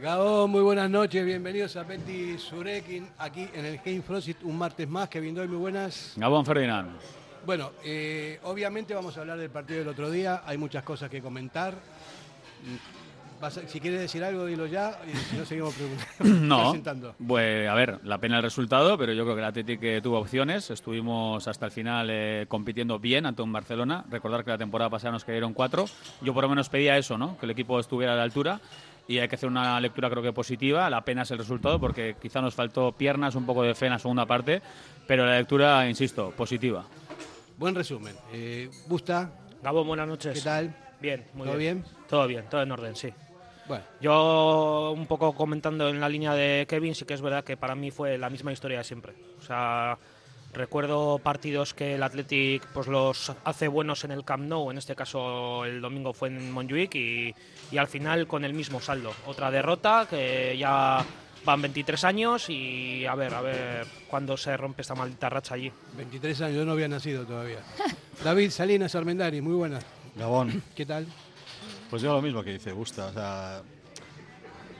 Gabo, muy buenas noches, bienvenidos a Betty Surekin, aquí en el Game Frost, un martes más. Kevin Doy, muy buenas. Gabón Ferdinand. Bueno, eh, obviamente vamos a hablar del partido del otro día, hay muchas cosas que comentar. Vas a- si quieres decir algo, dilo ya, y si no, seguimos preguntando. No, presentando. pues a ver, la pena el resultado, pero yo creo que el Athletic eh, tuvo opciones. Estuvimos hasta el final eh, compitiendo bien ante un Barcelona. Recordar que la temporada pasada nos cayeron cuatro. Yo por lo menos pedía eso, ¿no? Que el equipo estuviera a la altura. Y hay que hacer una lectura creo que positiva. La pena es el resultado porque quizá nos faltó piernas, un poco de fe en la segunda parte. Pero la lectura, insisto, positiva. Buen resumen. Eh, Busta, Gabo, buenas noches. ¿qué tal? Bien, muy ¿Todo bien? Todo bien, todo en orden, sí. Bueno, Yo un poco comentando en la línea de Kevin, sí que es verdad que para mí fue la misma historia de siempre. O sea, recuerdo partidos que el Athletic pues los hace buenos en el Camp Nou, en este caso el domingo fue en Montjuic y, y al final con el mismo saldo. Otra derrota que ya van 23 años y a ver, a ver cuándo se rompe esta maldita racha allí. 23 años, yo no había nacido todavía. David Salinas Armendari, muy buenas. Gabón, ¿Qué tal? Pues yo lo mismo que dice Busta. O sea,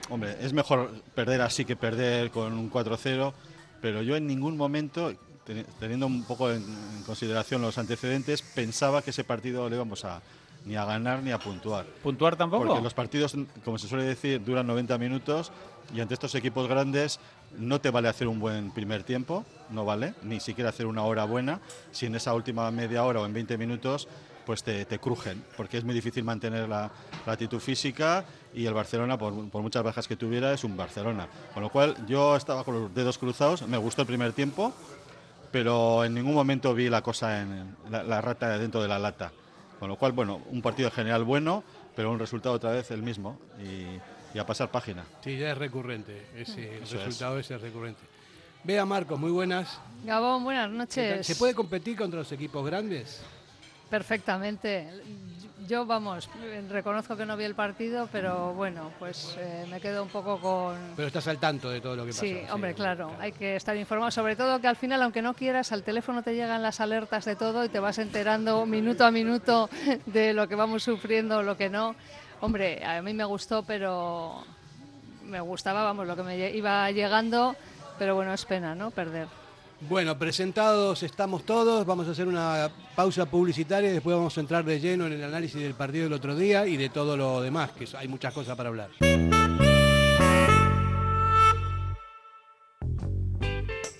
hombre, es mejor perder así que perder con un 4-0, pero yo en ningún momento, teni- teniendo un poco en, en consideración los antecedentes, pensaba que ese partido le íbamos a ni a ganar ni a puntuar. ¿Puntuar tampoco? Porque los partidos, como se suele decir, duran 90 minutos y ante estos equipos grandes no te vale hacer un buen primer tiempo, no vale, ni siquiera hacer una hora buena, si en esa última media hora o en 20 minutos pues te, te crujen, porque es muy difícil mantener la, la actitud física y el Barcelona, por, por muchas bajas que tuviera, es un Barcelona. Con lo cual yo estaba con los dedos cruzados, me gustó el primer tiempo, pero en ningún momento vi la cosa en la, la rata dentro de la lata. Con lo cual, bueno, un partido en general bueno, pero un resultado otra vez el mismo y, y a pasar página. Sí, ya es recurrente, ese Eso es. resultado ese es recurrente. Vea Marcos, muy buenas. Gabón, buenas noches. ¿Se puede competir contra los equipos grandes? Perfectamente. Yo, vamos, reconozco que no vi el partido, pero bueno, pues eh, me quedo un poco con... Pero estás al tanto de todo lo que pasa. Sí, hombre, claro, hay que estar informado. Sobre todo que al final, aunque no quieras, al teléfono te llegan las alertas de todo y te vas enterando minuto a minuto de lo que vamos sufriendo o lo que no. Hombre, a mí me gustó, pero me gustaba, vamos, lo que me iba llegando, pero bueno, es pena, ¿no? Perder. Bueno, presentados estamos todos. Vamos a hacer una pausa publicitaria y después vamos a entrar de lleno en el análisis del partido del otro día y de todo lo demás, que hay muchas cosas para hablar.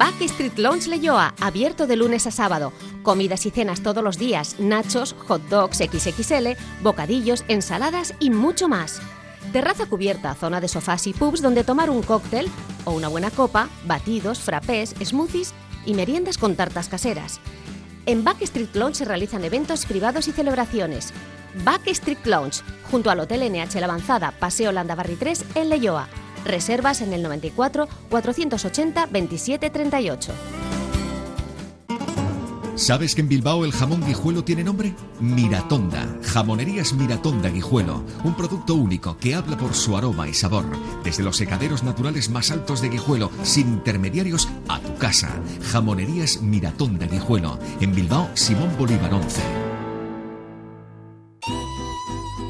Backstreet Lounge Leyoa, abierto de lunes a sábado. Comidas y cenas todos los días, nachos, hot dogs XXL, bocadillos, ensaladas y mucho más. Terraza cubierta, zona de sofás y pubs donde tomar un cóctel o una buena copa, batidos, frappés, smoothies y meriendas con tartas caseras. En Backstreet Lounge se realizan eventos privados y celebraciones. Backstreet Lounge, junto al Hotel NH La Avanzada, Paseo Landabarri 3, en Leyoa. Reservas en el 94 480 27 38. ¿Sabes que en Bilbao el jamón guijuelo tiene nombre? Miratonda. Jamonerías Miratonda Guijuelo. Un producto único que habla por su aroma y sabor. Desde los secaderos naturales más altos de Guijuelo, sin intermediarios, a tu casa. Jamonerías Miratonda Guijuelo. En Bilbao, Simón Bolívar 11.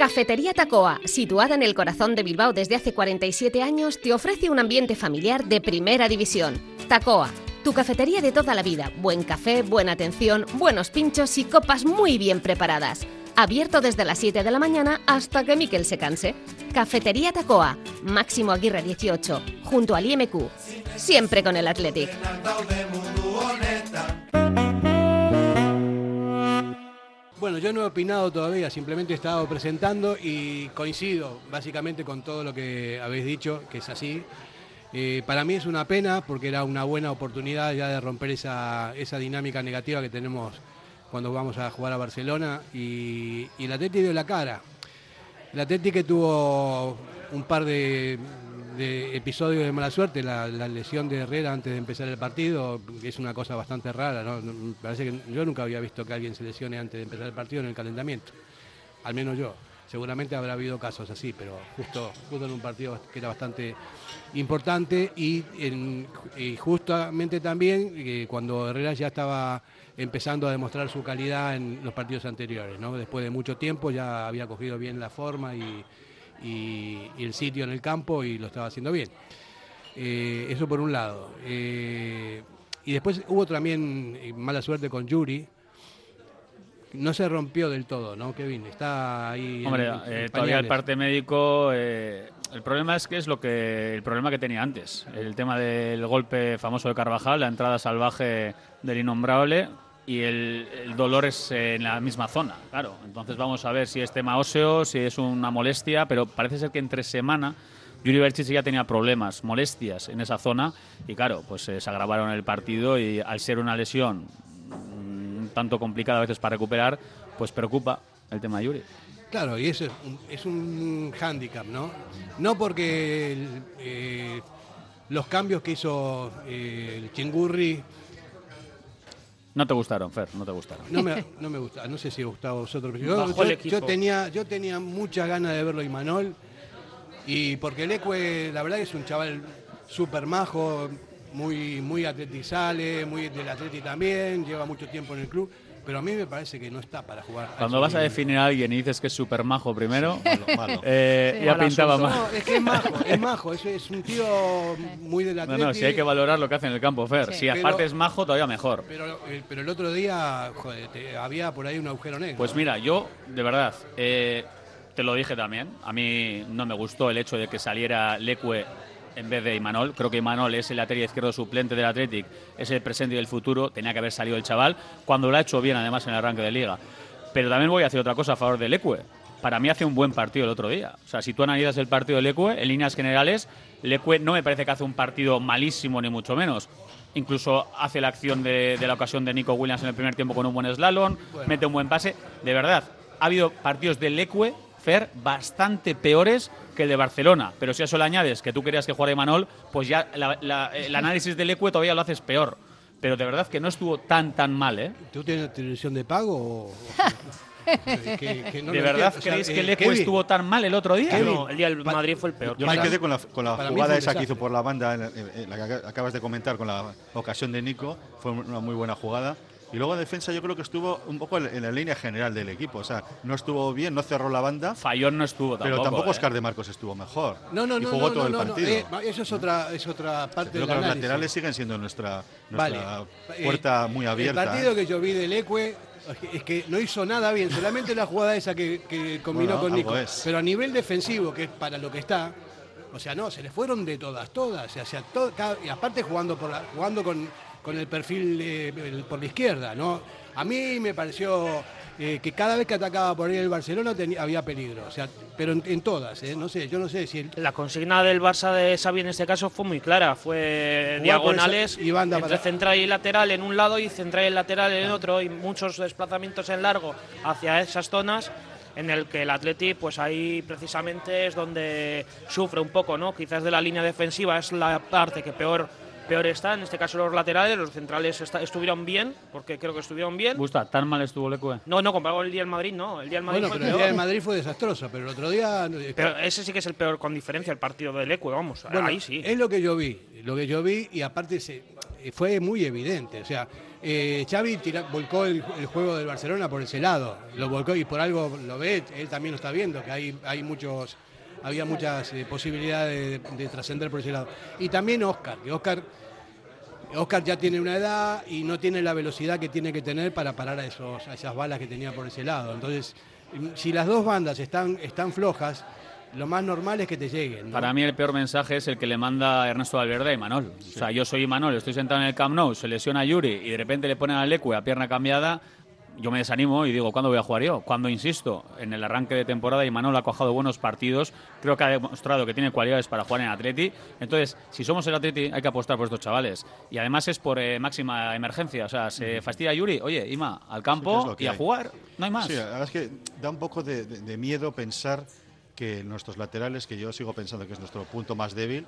Cafetería Tacoa, situada en el corazón de Bilbao desde hace 47 años, te ofrece un ambiente familiar de primera división. Tacoa, tu cafetería de toda la vida. Buen café, buena atención, buenos pinchos y copas muy bien preparadas. Abierto desde las 7 de la mañana hasta que Miquel se canse. Cafetería Tacoa, Máximo Aguirre 18, junto al IMQ. Siempre con el Athletic. Bueno, yo no he opinado todavía, simplemente he estado presentando y coincido básicamente con todo lo que habéis dicho, que es así. Eh, para mí es una pena porque era una buena oportunidad ya de romper esa, esa dinámica negativa que tenemos cuando vamos a jugar a Barcelona y, y el Atleti dio la cara. El Atleti que tuvo un par de, de episodios de mala suerte, la, lesión de Herrera antes de empezar el partido, es una cosa bastante rara, ¿no? Parece que yo nunca había visto que alguien se lesione antes de empezar el partido en el calentamiento, al menos yo. Seguramente habrá habido casos así, pero justo, justo en un partido que era bastante importante y justamente también eh, cuando Herrera ya estaba empezando a demostrar su calidad en los partidos anteriores, ¿no? Después de mucho tiempo ya había cogido bien la forma y, y- y el sitio en el campo y lo estaba haciendo bien. Eh, eso por un lado. Eh, y después hubo también eh, mala suerte con Yuri. No se rompió del todo, ¿no, Kevin? Está ahí. en- Hombre, en eh, todavía el parte médico. eh, el problema es que es lo que el problema que tenía antes. El tema del golpe famoso de Carvajal, la entrada salvaje del innombrable y el, dolor es en la misma zona, claro. Entonces vamos a ver si es tema óseo, si es una molestia, pero parece ser que entre semana Yuri Berchich ya tenía problemas, molestias en esa zona y claro, pues eh, se agravaron el partido y al ser una lesión mm, un tanto complicada a veces para recuperar, pues preocupa el tema de Yuri. Claro, y eso es un, es un hándicap, ¿no? No porque eh, los cambios que hizo eh, el Chingurri No te gustaron, Fer, no te gustaron. no me, no me gusta, no sé si gustaba a vosotros. pero Yo, tenía, yo tenía muchas ganas de verlo Imanol y porque el Ecue, la verdad es un chaval súper majo, muy, muy atletizale, muy del atleti también, lleva mucho tiempo en el club, pero a mí me parece que no está para jugar. Cuando vas a definir a alguien y dices que es súper majo primero, Malo, malo. eh, Sí. ya pintaba. No, es que es majo, es majo, es, es un tío muy del No, atleti. no, si hay que valorar lo que hace en el campo, Fer. Sí. Si Pero- aparte es majo, todavía mejor. Pero, eh, pero el otro día, joder, te- había por ahí un agujero negro. Pues mira, yo, de verdad, eh, te lo dije también. A mí no me gustó el hecho de que saliera Leque en vez de Imanol. Creo que Imanol es el lateral izquierdo suplente del Athletic, es el presente y el futuro. Tenía que haber salido el chaval, cuando lo ha hecho bien además en el arranque de liga. Pero también voy a hacer otra cosa a favor de Leque. Para mí hace un buen partido el otro día. O sea, si tú analizas el partido de Leque, en líneas generales, Leque no me parece que hace un partido malísimo, ni mucho menos. Incluso hace la acción de, de la ocasión de Nico Williams en el primer tiempo con un buen slalom, mete un buen pase. De verdad, ha habido partidos de Leque, Fer, bastante peores que el de Barcelona. Pero si a eso le añades que tú querías que jugara Imanol, pues ya la- la- el análisis del Leque todavía lo haces peor. Pero de verdad que no estuvo tan, tan mal, ¿eh? ¿Tú tienes televisión de pago o...? Que- que no ¿De verdad entiendo. O sea, creéis eh, que Leque Kevin, estuvo tan mal el otro día? No, el día del Madrid fue el peor. Yo me quedé con la, con la jugada esa que hizo por la banda, en la que acabas de comentar, con la ocasión de Nico. Fue una muy buena jugada. Y luego en defensa yo creo que estuvo un poco en, en la línea general del equipo. O sea, no estuvo bien, no cerró la banda. Fallón no estuvo tampoco. Pero tampoco ¿eh? Oscar de Marcos estuvo mejor. No, no, y no, jugó no, todo no, el partido. eh, eso es otra, es otra parte Creo del que los laterales siguen siendo nuestra, Vale. nuestra Eh, puerta muy abierta. El partido ¿eh? que yo vi del Ecue es que no hizo nada bien, solamente la jugada esa que, que combinó Bueno, con Nico. es. Pero a nivel defensivo, que es para lo que está, o sea, no, se le fueron de todas, todas. O sea, to- cada- y aparte jugando por la- jugando con, con el perfil eh, por la izquierda, ¿no? A mí me pareció eh, que cada vez que atacaba por ahí el Barcelona tenía- había peligro. O sea, pero en, en todas, ¿eh? No sé, yo no sé si el, La consigna del Barça de Xavi en este caso fue muy clara, fue diagonales esa- y banda entre para- central y lateral en un lado y central y lateral en otro y muchos desplazamientos en largo hacia esas zonas en el que el Atleti pues ahí precisamente es donde sufre un poco, ¿no? Quizás de la línea defensiva es la parte que peor peor está, en este caso los laterales, los centrales estuvieron bien, porque creo que estuvieron bien. Gusta, tan mal estuvo el Ecue. No, no, comparado con el día del Madrid, no, el día del Madrid Bueno, fue pero el día del Madrid fue desastroso, pero el otro día... eh, Pero ese sí que es el peor con diferencia, el partido del Ecue, vamos, Bueno, ahí sí. Es lo que yo vi, lo que yo vi y aparte se, eh, fue muy evidente. O sea, eh, Xavi tira- volcó el, el juego del Barcelona por ese lado, lo volcó y por algo lo ve, él también lo está viendo, que hay, hay muchos, había muchas eh, posibilidades de, de trascender por ese lado. Y también Oscar, que Oscar, Oscar ya tiene una edad y no tiene la velocidad que tiene que tener para parar a, esos, a esas balas que tenía por ese lado. Entonces, mm, si las dos bandas están, están flojas, lo más normal es que te lleguen. ¿no? Para mí el peor mensaje es el que le manda Ernesto Valverde a Imanol. O sea, yo soy Imanol, estoy sentado en el Camp Nou, se lesiona Yuri y de repente le ponen al Ecue a pierna cambiada. Yo me desanimo y digo, ¿cuándo voy a jugar yo? Cuando, insisto, en el arranque de temporada Imanol ha cojado buenos partidos, creo que ha demostrado que tiene cualidades para jugar en Atleti. Entonces, si somos el Atleti, hay que apostar por estos chavales. Y además es por eh, máxima emergencia. O sea, se fastidia Yuri, oye, Ima, al Sí, campo que y a hay. jugar, no hay más. Sí, la verdad es que da un poco de, de- de miedo pensar que nuestros laterales, que yo sigo pensando que es nuestro punto más débil,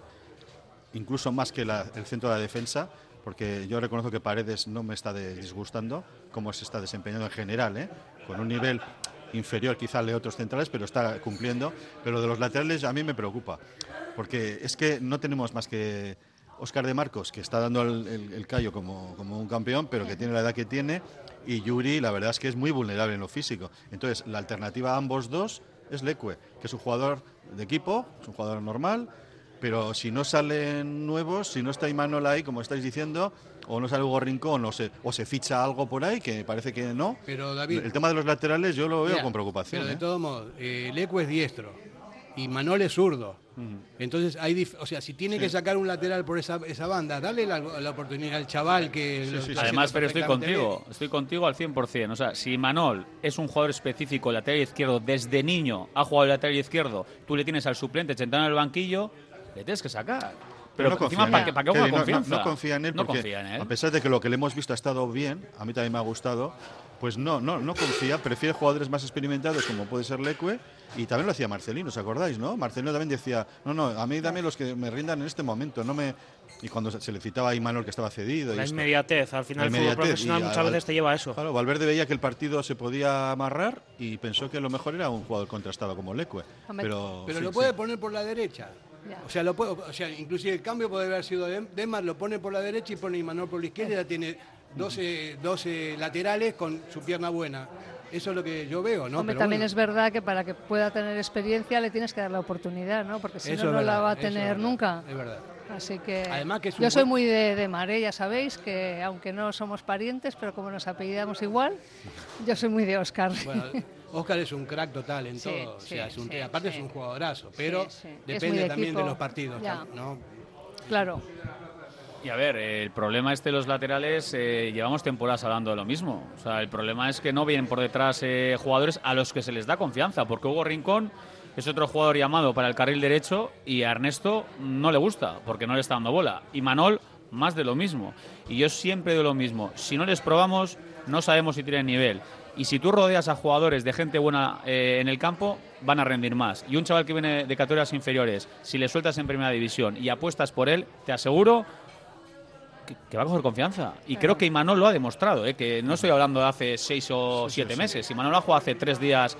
incluso más que la- el centro de la defensa, porque yo reconozco que Paredes no me está disgustando cómo se está desempeñando en general, ¿eh? con un nivel inferior quizá al de otros centrales, pero está cumpliendo. Pero de los laterales a mí me preocupa, porque es que no tenemos más que Oscar de Marcos, que está dando el, el- el callo como, como un campeón, pero que tiene la edad que tiene, y Yuri, la verdad es que es muy vulnerable en lo físico. Entonces, la alternativa a ambos dos es Leque, que es un jugador de equipo, es un jugador normal, pero si no salen nuevos, si no está Imanol ahí, como estáis diciendo, o no sale Hugo Rincón, o se, o se ficha algo por ahí, que parece que no. Pero David, el tema de los laterales yo lo veo Mira, con preocupación. Pero de ¿eh? todos modos, eh, Leco es diestro y Manol es zurdo. Entonces, hay dif- o sea, si tiene que sacar un lateral por esa, esa banda, dale la, la oportunidad al chaval que... lo está Además, pero estoy contigo, estoy contigo al 100%. O sea, si Manol es un jugador específico, lateral izquierdo, desde niño ha jugado el lateral izquierdo, tú le tienes al suplente sentado en el banquillo, le tienes que sacar. Pero no encima, confía en ¿para él. qué, para qué no- no- confía en él No porque, confía en él. a pesar de que lo que le hemos visto ha estado bien, a mí también me ha gustado, pues no, no, no confía, prefiere jugadores más experimentados como puede ser Leque y también lo hacía Marcelino, ¿os acordáis, no? Marcelino también decía, no, no, a mí dame los que me rindan en este momento, no me... Y cuando se le citaba a Imanol que estaba cedido. y La esto. inmediatez, al final el fútbol profesional y muchas veces te lleva a eso. Claro, Valverde veía que el partido se podía amarrar y pensó que lo mejor era un jugador contrastado como Leque. Pero, Pero sí, lo sí. puede poner por la derecha. O sea, lo puede, o sea, inclusive el cambio puede haber sido de Demar, lo pone por la derecha y pone Imanol por la izquierda y ya tiene 12, 12 laterales con su pierna buena. Eso es lo que yo veo, ¿no? Hombre, Pero también bueno, es verdad que para que pueda tener experiencia le tienes que dar la oportunidad, ¿no? Porque si eso no, no la va a es tener nunca. Es verdad. Así que Además que yo soy muy de, de Mare, ya sabéis, que aunque no somos parientes, pero como nos apellidamos igual, yo soy muy de Oscar. Bueno, Oscar es un crack total en Sí, todo. o sea, es un- sí, aparte sí. es un jugadorazo, pero depende de también de los partidos. Ya. ¿no? claro. Y a ver, el problema este de los laterales, eh, llevamos temporadas hablando de lo mismo. O sea, el problema es que no vienen por detrás eh, jugadores a los que se les da confianza, porque Hugo Rincón es otro jugador llamado para el carril derecho y a Ernesto no le gusta, porque no le está dando bola. Y Manol, más de lo mismo. Y yo siempre de lo mismo. Si no les probamos, no sabemos si tienen nivel. Y si tú rodeas a jugadores de gente buena eh, en el campo, van a rendir más. Y un chaval que viene de categorías inferiores, si le sueltas en primera división y apuestas por él, te aseguro que, que va a coger confianza. Y creo que Imanol lo ha demostrado, ¿eh? que no estoy hablando de hace seis o siete meses. Imanol ha jugado hace tres días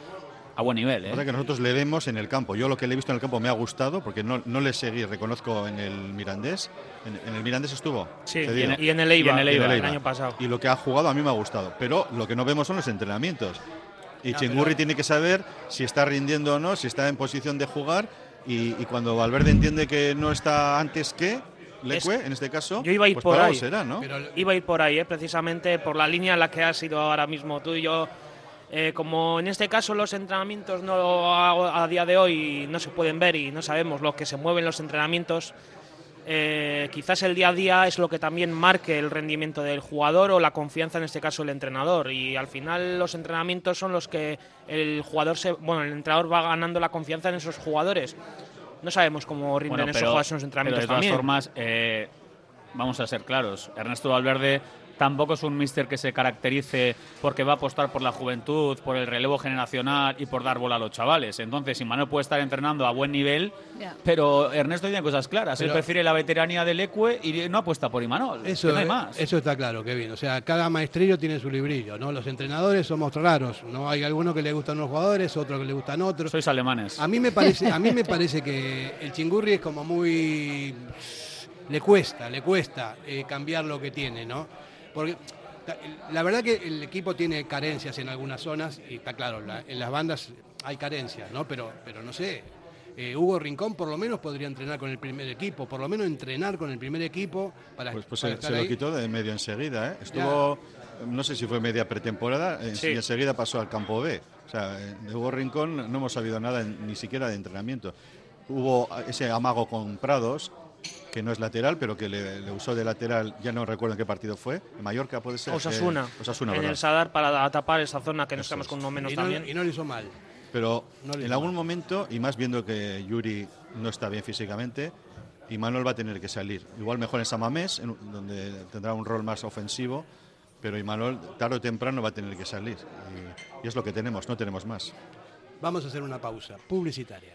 a buen nivel. ¿eh? verdad que nosotros le vemos en el campo. Yo lo que le he visto en el campo me ha gustado porque no, no le seguí, reconozco en el Mirandés. En, en el Mirandés estuvo. Sí, y en, y en el Eibar, Y en el Eibar, el año pasado. Y lo que ha jugado a mí me ha gustado. Pero lo que no vemos son los entrenamientos. Y Chingurri tiene que saber si está rindiendo o no, si está en posición de jugar. Y, y cuando Valverde entiende que no está antes que Lecue, en este caso, Yo iba a ir pues por ahí. será, ¿no? Pero Iba a ir por ahí, ¿eh? precisamente por la línea en la que has ido ahora mismo tú y yo. Eh, como en este caso los entrenamientos no a, a día de hoy no se pueden ver y no sabemos lo que se mueve en los entrenamientos, eh, quizás el día a día es lo que también marque el rendimiento del jugador o la confianza en este caso el entrenador y al final los entrenamientos son los que el jugador se, bueno el entrenador va ganando la confianza en esos jugadores. No sabemos cómo rinden Bueno, esos pero, jugadores en los pero entrenamientos de todas también. formas, eh, vamos a ser claros. Ernesto Valverde tampoco es un mister que se caracterice porque va a apostar por la juventud, por el relevo generacional y por dar bola a los chavales. Entonces, Imanol puede estar entrenando a buen nivel, pero Ernesto tiene cosas claras. Él prefiere la veteranía del Ecue y no apuesta por Imanol. Eso, que no hay más. eso está claro, Kevin. O sea, cada maestrillo tiene su librillo, ¿no? Los entrenadores somos raros, ¿no? Hay algunos que le gustan unos jugadores, otros que le gustan otros. Sois alemanes. A mí me parece, a mí me parece que el chingurri es como muy le cuesta, le cuesta eh, cambiar lo que tiene, ¿no? Porque la verdad que el equipo tiene carencias en algunas zonas y está claro, la- en las bandas hay carencias, ¿no? Pero, pero no sé. eh, Hugo Rincón por lo menos podría entrenar con el primer equipo, por lo menos entrenar con el primer equipo para, Pues, pues para se, estar se lo ahí. quitó de medio enseguida. ¿eh? Estuvo, no sé si fue media pretemporada, Sí. y enseguida pasó al campo B. O sea, eh, de Hugo Rincón no hemos sabido nada, ni siquiera de entrenamiento. Hubo ese amago con Prados, que no es lateral, pero que le, le usó de lateral, ya no recuerdo en qué partido fue. ¿En Mallorca puede ser. Osasuna, Eh, Osasuna, en ¿verdad? el Sadar para tapar esa zona que nos Eso quedamos es. con uno menos Y no, también. y no lo hizo mal. Pero No le en hizo algún mal. momento, y más viendo que Yuri no está bien físicamente, y Manuel va a tener que salir. Igual mejor en Samamés, en- donde tendrá un rol más ofensivo, pero Imanol tarde o temprano va a tener que salir. Y, y es lo que tenemos, no tenemos más. Vamos a hacer una pausa publicitaria.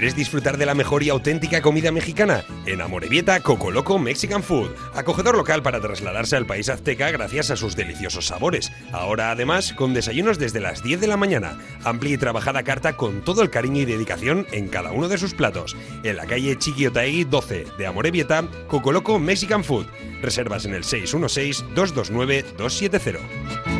¿Quieres disfrutar de la mejor y auténtica comida mexicana? En Amorebieta, Coco Loco Mexican Food, acogedor local para trasladarse al país azteca gracias a sus deliciosos sabores. Ahora además con desayunos desde las 10 de la mañana, amplia y trabajada carta con todo el cariño y dedicación en cada uno de sus platos. En la calle Chiquiotaegui 12 de Amorebieta, Coco Loco Mexican Food. Reservas en el 616-229-270.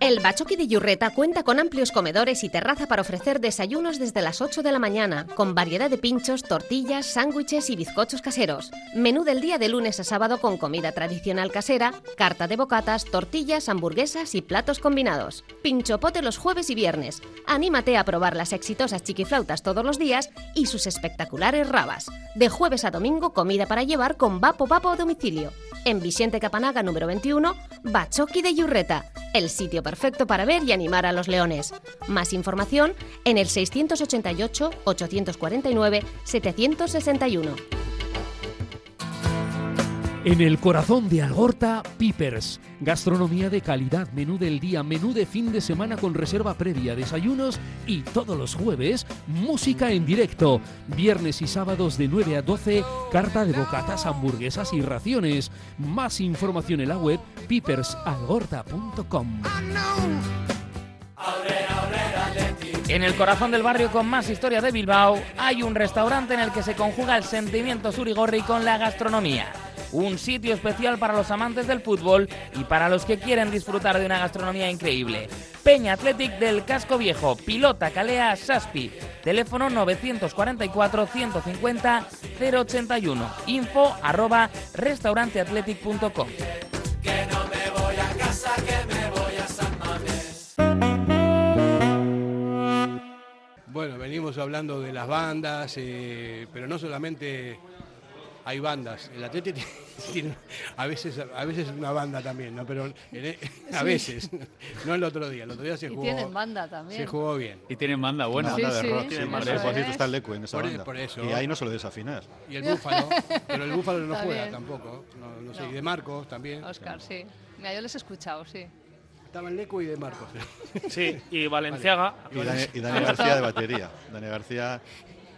El Bachoqui de Yurreta cuenta con amplios comedores y terraza para ofrecer desayunos desde las 8 de la mañana, con variedad de pinchos, tortillas, sándwiches y bizcochos caseros. Menú del día de lunes a sábado con comida tradicional casera, carta de bocatas, tortillas, hamburguesas y platos combinados. Pinchopote los jueves y viernes. Anímate a probar las exitosas chiquiflautas todos los días y sus espectaculares rabas. De jueves a domingo, comida para llevar con Vapo Vapo a domicilio. En Vicente Capanaga número 21, Bachoqui de Yurreta, el sitio perfecto para ver y animar a los leones. Más información en el 688-849-761. En el corazón de Algorta, Pipers. Gastronomía de calidad, menú del día, menú de fin de semana con reserva previa, desayunos y todos los jueves, música en directo. Viernes y sábados de 9 a 12, carta de bocatas, hamburguesas y raciones. Más información en la web pipersalgorta.com. En el corazón del barrio con más historia de Bilbao, hay un restaurante en el que se conjuga el sentimiento surigorri con la gastronomía. Un sitio especial para los amantes del fútbol y para los que quieren disfrutar de una gastronomía increíble. Peña Athletic del Casco Viejo, Pilota Calea Saspi. Teléfono 949-150-081. Info arroba restauranteathletic.com. Bueno, venimos hablando de las bandas, eh, pero no solamente hay bandas. El Atlético tiene a veces a veces una banda también, ¿no? Pero en- e, a Sí. veces, no el otro día. El otro día se Y jugó. tienen banda también. Se jugó bien. Y tienen banda buena. Sí, Banda de sí, rock, sí, sí, eso por eso está el Lecu en esa Por- banda. por eso. Y ahí no se lo desafinar. Y el Búfalo, pero el Búfalo no Está juega bien. tampoco. No, no sé, No. y de Marcos también. Oscar, sí. Mira, yo les he escuchado, sí. Estaban Leco y de Marcos. Sí, y Valenciaga. Y Dani, y Dani García de batería. Dani García.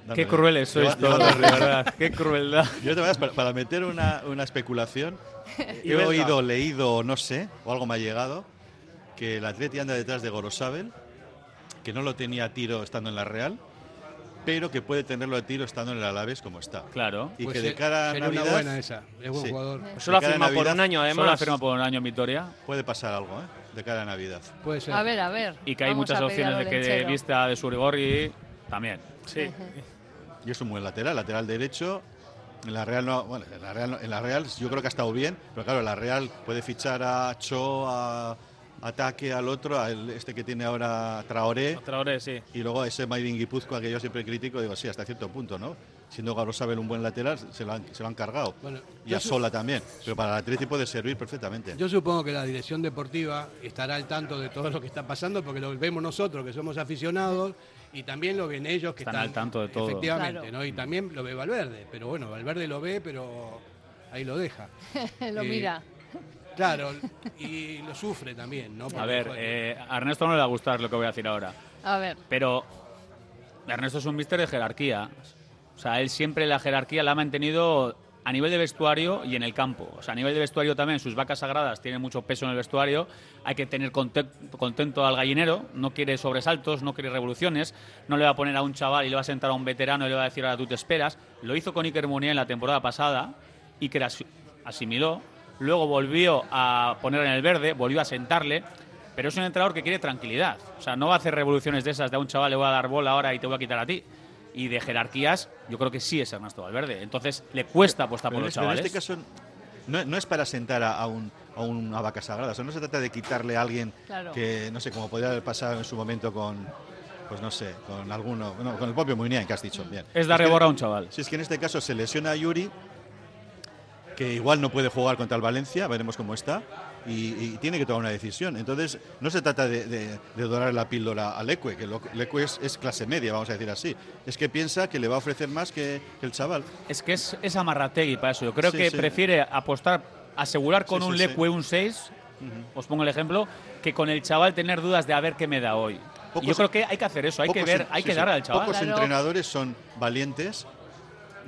Qué dándole- crueles sois todos, de verdad. Qué crueldad. Yo te voy a- para, para meter una, una especulación, he oído, leído o no sé, o algo me ha llegado, que el Atleti anda detrás de Gorosabel, que no lo tenía a tiro estando en la Real, pero que puede tenerlo a tiro estando en el Alavés como está. Claro. Y Pues que de cara a sería una Navidad... buena esa. Es buen Sí. jugador. Solo ha firmado por Navidad un año, Solo además. firma por un año en Vitoria. Puede pasar algo, ¿eh? De cara a Navidad. Puede ser. A ver, a ver. Y que hay Vamos muchas opciones de que de vista de Surigorri también. Sí. Y es un buen lateral, lateral derecho. En la Real no, bueno, en la Real, en la Real yo creo que ha estado bien, pero claro, la Real puede fichar a Cho, a Ataque, al otro, a el- este que tiene ahora Traoré, Traoré, sí. y luego a ese Maidin Guipúzcoa que yo siempre critico, digo, sí, hasta cierto punto, ¿no? Siendo Garosabel un buen lateral, se lo han, se lo han cargado. Bueno, y a Sola también, pero para el Atleti puede servir perfectamente. Yo supongo que la dirección deportiva estará al tanto de todo lo que está pasando porque lo vemos nosotros que somos aficionados y también lo ven ellos que Están están, al tanto de todo. Efectivamente, Claro. ¿no? Y también lo ve Valverde, pero bueno, Valverde lo ve, pero ahí lo deja. Lo Eh, mira. Claro, y lo sufre también, ¿no? A ver, eh, a Ernesto no le va a gustar lo que voy a decir ahora. A ver. Pero Ernesto es un mister de jerarquía. O sea, él siempre la jerarquía la ha mantenido a nivel de vestuario y en el campo. O sea, a nivel de vestuario también, sus vacas sagradas tienen mucho peso en el vestuario. Hay que tener conte- contento al gallinero. No quiere sobresaltos, no quiere revoluciones. No le va a poner a un chaval y le va a sentar a un veterano y le va a decir ahora tú te esperas. Lo hizo con Iker Munier en la temporada pasada. Iker asi- asimiló. Luego volvió a poner en el verde, volvió a sentarle. Pero es un entrenador que quiere tranquilidad. O sea, no va a hacer revoluciones de esas de a un chaval le voy a dar bola ahora y te voy a quitar a ti. Y de jerarquías, yo creo que sí es Ernesto Valverde. Entonces le cuesta apostar Pero por en los este- pero en chavales. este caso no, no es para sentar a, a un, a una vaca sagrada, o sea, no se trata de quitarle a alguien Claro. que, no sé, como podría haber pasado en su momento con, pues no sé, con alguno, no, con el propio Muniain que has dicho, bien. Es darle que- borra a un chaval. Si es que en este caso se lesiona a Yuri, que igual no puede jugar contra el Valencia, veremos cómo está, y, y tiene que tomar una decisión. Entonces, no se trata de, de- de dorar la píldora a Leque, que lo- Leque es, es clase media, vamos a decir así. Es que piensa que le va a ofrecer más que, que el chaval. Es que es, es amarrategui para eso. Yo creo Sí, que sí. prefiere apostar, asegurar con Sí, un sí, Leque un 6, os pongo el ejemplo, que con el chaval tener dudas de a ver qué me da hoy. Y yo creo que hay que hacer eso, hay que Pocos ver, hay sí, que sí. darle al chaval. Pocos Claro. entrenadores son valientes.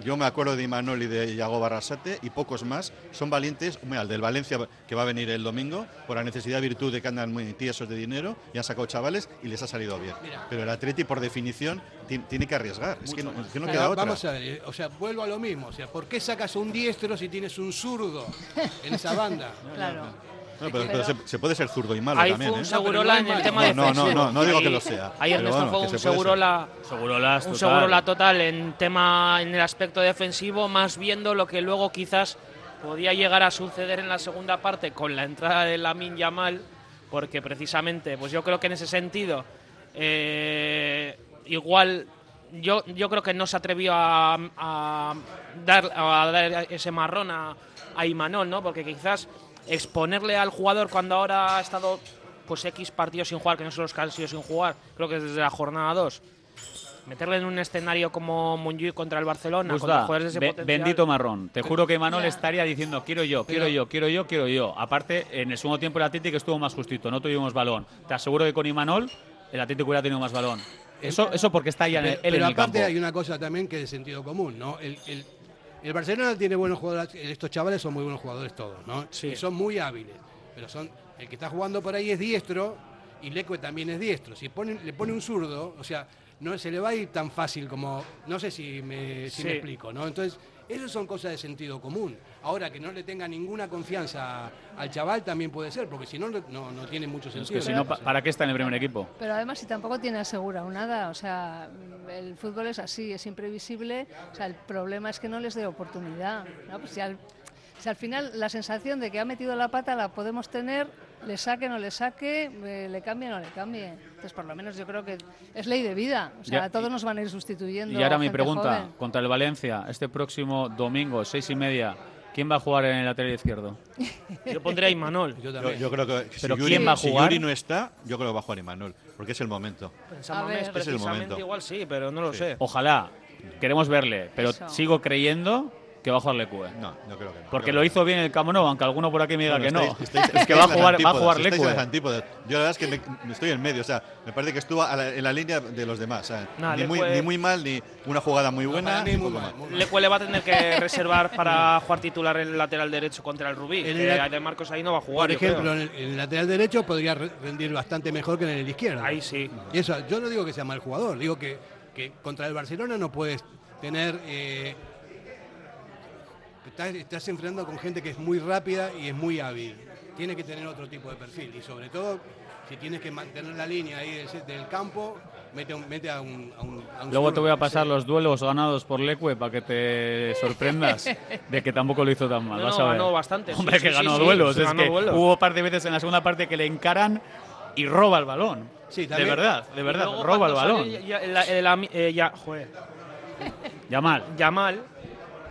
Yo me acuerdo de Imanol y de Iago Barrasate y pocos más son valientes. Mira, el del Valencia que va a venir el domingo por la necesidad virtud de que andan muy tiesos de dinero y han sacado chavales y les ha salido bien. Pero el Atleti por definición ti- tiene que arriesgar. Es que no, es que no queda otra. Vamos a ver, o sea, vuelvo a lo mismo. O sea, ¿por qué sacas un diestro si tienes un zurdo en esa banda? Claro. No, pero, pero se, se puede ser zurdo y malo Ahí también. fue un ¿eh? Segurola en el tema no, no, no, no, no digo que lo sea. Ahí Ernesto bueno, fue un. Segurola, Segurolas, un total. Segurola total en tema en el aspecto defensivo, más viendo lo que luego quizás podía llegar a suceder en la segunda parte con la entrada de Lamin Yamal, porque precisamente, pues yo creo que en ese sentido, eh, igual yo, yo creo que no se atrevió a, a dar, a dar ese marrón a, a Imanol, ¿no? Porque quizás exponerle al jugador cuando ahora ha estado pues X partidos sin jugar, que no son los que han sido sin jugar, creo que desde la jornada 2, Meterle en un escenario como Montjuic contra el Barcelona, contra Gusda, jugadores de ese be- potencial. bendito marrón. Te juro que Manol Ya. estaría diciendo quiero yo, quiero yo, quiero yo, quiero yo. Aparte, en el segundo tiempo el Atlético estuvo más justito, no tuvimos balón. Te aseguro que con Imanol el Atlético hubiera tenido más balón. Eso, eso porque está ya en el, Pero, él pero en el aparte campo. hay una cosa también que es de sentido común, ¿no? El, el- el Barcelona tiene buenos jugadores, estos chavales son muy buenos jugadores todos, ¿no? Y son muy hábiles, pero son el que está jugando por ahí es diestro y Leque también es diestro. Si le pone un zurdo, o sea, no se le va a ir tan fácil como, no sé si me, si me Sí. explico, ¿no? Entonces, esas son cosas de sentido común. Ahora que no le tenga ninguna confianza al chaval también puede ser, porque si no, no, no tiene mucho Es sentido. que si no, pa- ¿para qué está en el primer equipo? Pero además, si tampoco tiene asegurado nada, o sea, el fútbol es así, es imprevisible. O sea, el problema es que no les dé oportunidad. ¿no? Pues si, al, si al final la sensación de que ha metido la pata la podemos tener, le saque, no le saque, eh, le cambie, no le cambie. Entonces, por lo menos yo creo que es ley de vida. O sea, Ya, todos nos van a ir sustituyendo. Y ahora mi pregunta, joven. contra el Valencia, este próximo domingo, seis y media, ¿quién va a jugar en el lateral izquierdo? Yo pondría a Imanol. Yo, yo creo que ¿Pero si Yuri, quién va a si jugar? Yuri no está, yo creo que va a jugar Imanol, porque es el momento. Pensamos ver. es Es el momento. igual sí, pero no lo sé. Ojalá, queremos verle, pero Eso. sigo creyendo que va a jugar Lecue. No, no creo que no. Porque Creo lo hizo bien el Camp Nou, aunque alguno por aquí me diga Bueno, que no. estáis- estáis- es que va a en jugar, va a jugar en Lecue. Yo la verdad es que me, estoy en medio, o sea, me parece que estuvo a la- en la línea de los demás. o sea, Nah, ni, muy, Leque- ni muy mal, ni una jugada muy buena, mí ni muy mal, mal. le va a tener que reservar para jugar titular el lateral derecho contra el Rubí. En que el- de Marcos ahí no va a jugar. Por ejemplo, en el, en el lateral derecho podría re- rendir bastante mejor que en el izquierdo. Ahí sí. Y eso, yo no digo que sea mal jugador, digo que, que contra el Barcelona no puedes tener. eh, estás, estás enfrentando con gente que es muy rápida y es muy hábil. Tiene que tener otro tipo de perfil y sobre todo si tienes que mantener la línea ahí del, del campo, mete, un- mete a un, a un- a un Luego te voy a pasar los duelos ganados por Lecue para que te sorprendas de que tampoco lo hizo tan mal. No, vas no, a ver. ganó bastante, Hombre, sí, que sí, ganó sí, duelos. sí, es ganó que duelos. hubo un par de veces en la segunda parte que le encaran y roba el balón. Sí, de verdad, de verdad, roba el balón. sale ya- el- el ami- eh, ya- joder, Yamal. Yamal,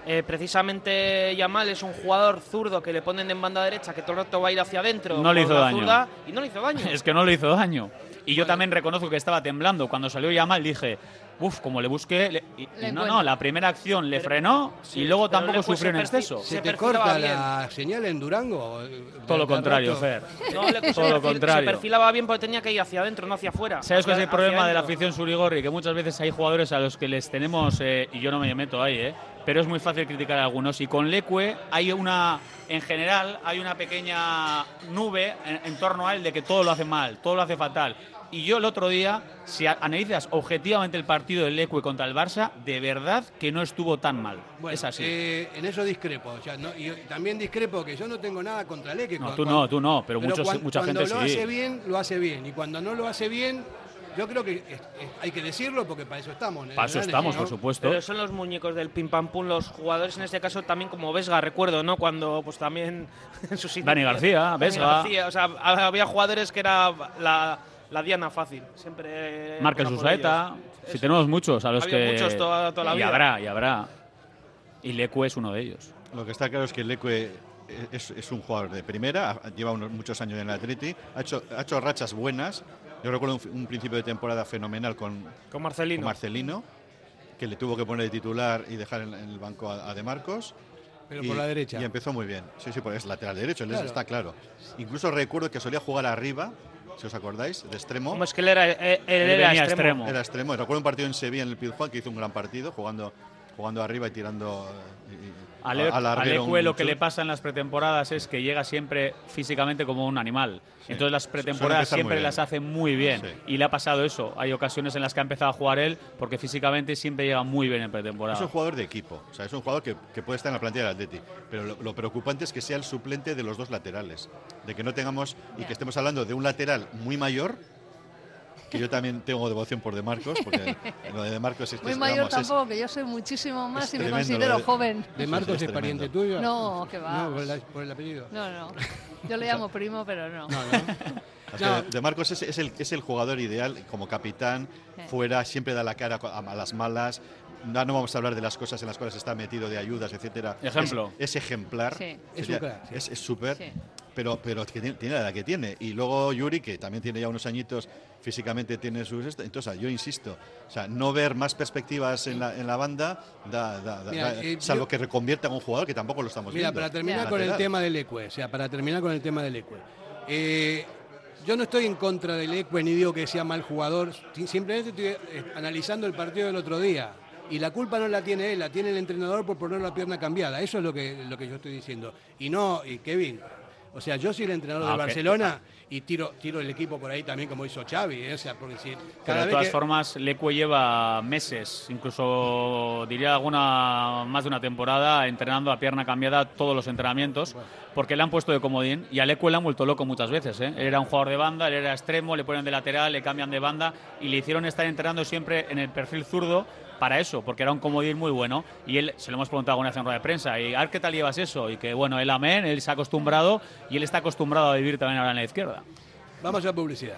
eh, precisamente Yamal es un jugador zurdo que le ponen en banda derecha, que todo el rato va a ir hacia adentro. No le hizo daño. zurda, y no le hizo daño. Es que no le hizo daño. Y yo también reconozco que estaba temblando. Cuando salió Yamal dije, uff, como le busqué. le- y- y Le no, no, la primera acción le Pero- frenó sí, y luego tampoco sufrió en exceso. ¿Se se te corta bien. la señal en Durango? Todo lo contrario, rato. Fer. No, se Todo lo contrario. Se perfilaba bien porque tenía que ir hacia adentro, no hacia afuera. ¿Sabes cuál es el problema de la afición surigorri? Que muchas veces hay jugadores a los que les tenemos, eh, y yo no me meto ahí, eh, pero es muy fácil criticar a algunos. Y con Leque hay una, en general, hay una pequeña nube en, en torno a él de que todo lo hace mal, todo lo hace fatal. Y yo el otro día, si analizas objetivamente el partido del Leque contra el Barça, de verdad que no estuvo tan mal. Bueno, es así. eh, en eso discrepo. o sea, no- y también discrepo que yo no tengo nada contra Leque. No, Cu- tú no, tú no, pero muchos- cuan- mucha cuando gente lo sí. hace bien, lo hace bien. Y cuando no lo hace bien, yo creo que es- es- hay que decirlo porque para eso estamos. el Para eso estamos, ¿no? por supuesto. Pero son los muñecos del pim pam pum, los jugadores en este caso también como Vesga, recuerdo, ¿no? Cuando pues también en su sitio. Dani García, Dani Vesga. García, o sea, había jugadores que era la, la diana fácil, siempre. Marques iba por Usaeta, ellos. si tenemos muchos a los que. muchos toda- toda la y vida. habrá, y habrá. Y Leque es uno de ellos. Lo que está claro es que Leque es, es un jugador de primera, ha- lleva unos, muchos años en el Atleti, ha hecho, ha hecho rachas buenas. Yo recuerdo un, un principio de temporada fenomenal con, Con Marcelino. con Marcelino, que le tuvo que poner de titular y dejar en, en el banco a, a De Marcos. Pero y, por la derecha. Y empezó muy bien. Sí, sí, por es lateral derecho, Claro. está claro. Incluso recuerdo que solía jugar arriba, si os acordáis, de extremo. Como es que él era, él, él Él era extremo. extremo. Era extremo. Recuerdo un partido en Sevilla en el Pizjuán que hizo un gran partido, jugando, jugando arriba y tirando eh, y- y- A, Le- al a larguero Leque un lo que le pasa en las pretemporadas es que llega siempre físicamente como un animal. Entonces las pretemporadas siempre las hace muy bien. Sí. Y le ha pasado eso. Hay ocasiones en las que ha empezado a jugar él porque físicamente siempre llega muy bien en pretemporada. Es un jugador de equipo, o sea, es un jugador que, que puede estar en la plantilla del Atleti, pero lo, lo preocupante es que sea el suplente de los dos laterales, de que no tengamos y que estemos hablando de un lateral muy mayor, que yo también tengo devoción por De Marcos, porque lo de De Marcos es que Muy es, mayor tampoco, que yo soy muchísimo más y me considero de- joven. ¿De Marcos Sí, es, es pariente tuyo? No, que va. No, por el, por el apellido. No, no. Yo le llamo primo, pero no. No, de Marcos es, es el, es el jugador ideal como capitán, fuera, siempre da la cara a, a las malas. No, no vamos a hablar de las cosas en las cuales está metido, de ayudas, etcétera. Ejemplo. Es, es ejemplar. Sí. Es Sería-. Es súper. Sí. pero, pero que tiene, tiene la edad que tiene. Y luego Yuri, que también tiene ya unos añitos, físicamente tiene sus... Entonces, yo insisto, o sea, no ver más perspectivas en la, en la banda, da, da- da- Mira, da- eh, salvo yo- que reconvierta en un jugador que tampoco lo estamos Mira, viendo. para terminar con el tema del Ecue, o sea, para terminar con el tema del Ecue. Eh, yo no estoy en contra del Ecue ni digo que sea mal jugador, si- simplemente estoy eh, analizando el partido del otro día. Y la culpa no la tiene él, la tiene el entrenador por poner la pierna cambiada. Eso es lo que, lo que yo estoy diciendo. Y no, y Kevin, o sea, yo soy el entrenador Ah, de. Barcelona y tiro, tiro el equipo por ahí también como hizo Xavi. eh, O sea, porque si Pero de todas que- formas, Lecue lleva meses, incluso diría alguna más de una temporada, entrenando a pierna cambiada todos los entrenamientos, porque le han puesto de comodín y a Lecue le han vuelto loco muchas veces. ¿eh? Él era un jugador de banda, él era extremo, le ponen de lateral, le cambian de banda y le hicieron estar entrenando siempre en el perfil zurdo para eso, porque era un comodín muy bueno. Y él, se lo hemos preguntado alguna vez en rueda de prensa, y a ver qué tal llevas eso. Y que bueno, él amén, él se ha acostumbrado y él está acostumbrado a vivir también ahora en la izquierda. Vamos a publicidad.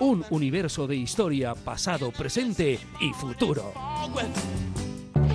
un universo de historia, pasado, presente y futuro.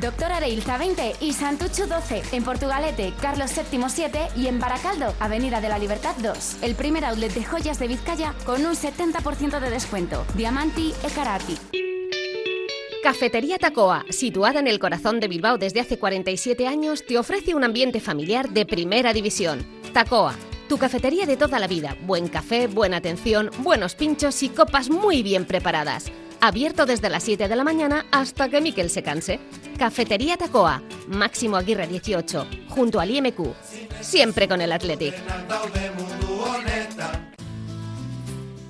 Doctor Areilza 20 y Santucho 12. En Portugalete, Carlos VII 7 y en Baracaldo, Avenida de la Libertad 2. El primer outlet de joyas de Vizcaya con un 70% de descuento. Diamanti e Karati. Cafetería Tacoa, situada en el corazón de Bilbao desde hace 47 años, te ofrece un ambiente familiar de primera división. Tacoa, tu cafetería de toda la vida. Buen café, buena atención, buenos pinchos y copas muy bien preparadas. Abierto desde las 7 de la mañana hasta que Miquel se canse. Cafetería Tacoa, Máximo Aguirre 18, junto al IMQ. Siempre con el Athletic.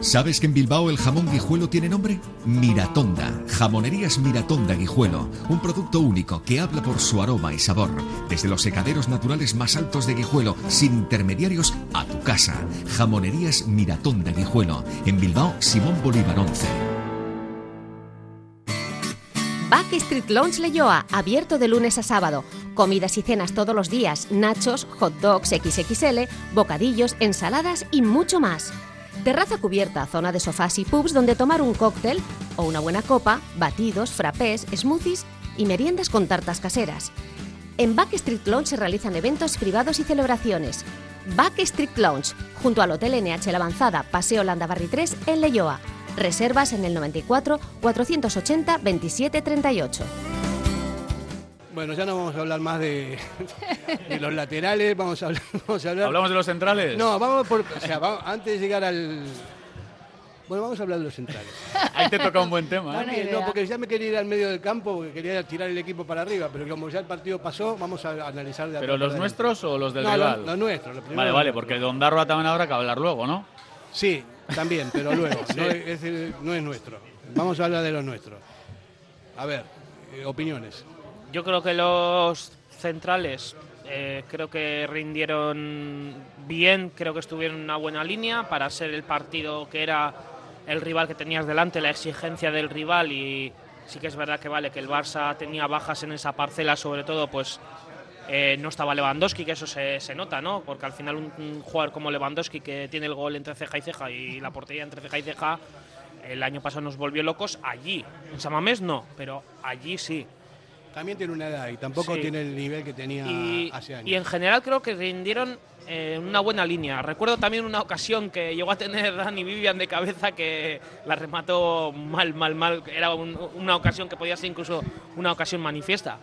¿Sabes que en Bilbao el jamón guijuelo tiene nombre? Miratonda. Jamonerías Miratonda Guijuelo. Un producto único que habla por su aroma y sabor. Desde los secaderos naturales más altos de Guijuelo, sin intermediarios, a tu casa. Jamonerías Miratonda Guijuelo. En Bilbao, Simón Bolívar 11. Backstreet Lounge Leyoa, abierto de lunes a sábado. Comidas y cenas todos los días, nachos, hot dogs XXL, bocadillos, ensaladas y mucho más. Terraza cubierta, zona de sofás y pubs donde tomar un cóctel o una buena copa, batidos, frappés, smoothies y meriendas con tartas caseras. En Backstreet Lounge se realizan eventos privados y celebraciones. Backstreet Lounge, junto al Hotel NH La Avanzada, Paseo Landabarri 3, en Leyoa. Reservas en el 94 480 27 38. Bueno, ya no vamos a hablar más de, de los laterales, vamos a hablar, vamos a hablar- ¿Hablamos de los centrales? No, vamos por, o sea, vamos- antes de llegar al bueno, vamos a hablar de los centrales. Ahí te toca un buen tema. ¿eh? No, porque ya me quería ir al medio del campo, porque quería tirar el equipo para arriba, pero como ya el partido pasó, vamos a analizar de ¿Pero los nuestros o los del No, rival? los- los nuestros, los primeros Vale, vale, porque de Ondarroa también habrá que hablar luego, ¿no? Sí, también, pero luego, Sí. no, es, es- no es nuestro. Vamos a hablar de los nuestros. A ver, eh, opiniones. Yo creo que los centrales eh, creo que rindieron bien, creo que estuvieron en una buena línea para ser el partido que era el rival que tenías delante, la exigencia del rival y sí que es verdad que vale que el Barça tenía bajas en esa parcela, sobre todo pues Eh, no estaba Lewandowski, que eso se, nota, ¿no? Porque al final un, un jugador como Lewandowski, que tiene el gol entre ceja y ceja y la portería entre ceja y ceja, el año pasado nos volvió locos allí. En Samamés no, pero allí sí. También tiene una edad y tampoco Sí. tiene el nivel que tenía Y, hace años. y en general creo que rindieron eh, en una buena línea. Recuerdo también una ocasión que llegó a tener Dani Vivian de cabeza que la remató mal, mal, mal. Era un- una ocasión que podía ser incluso una ocasión manifiesta.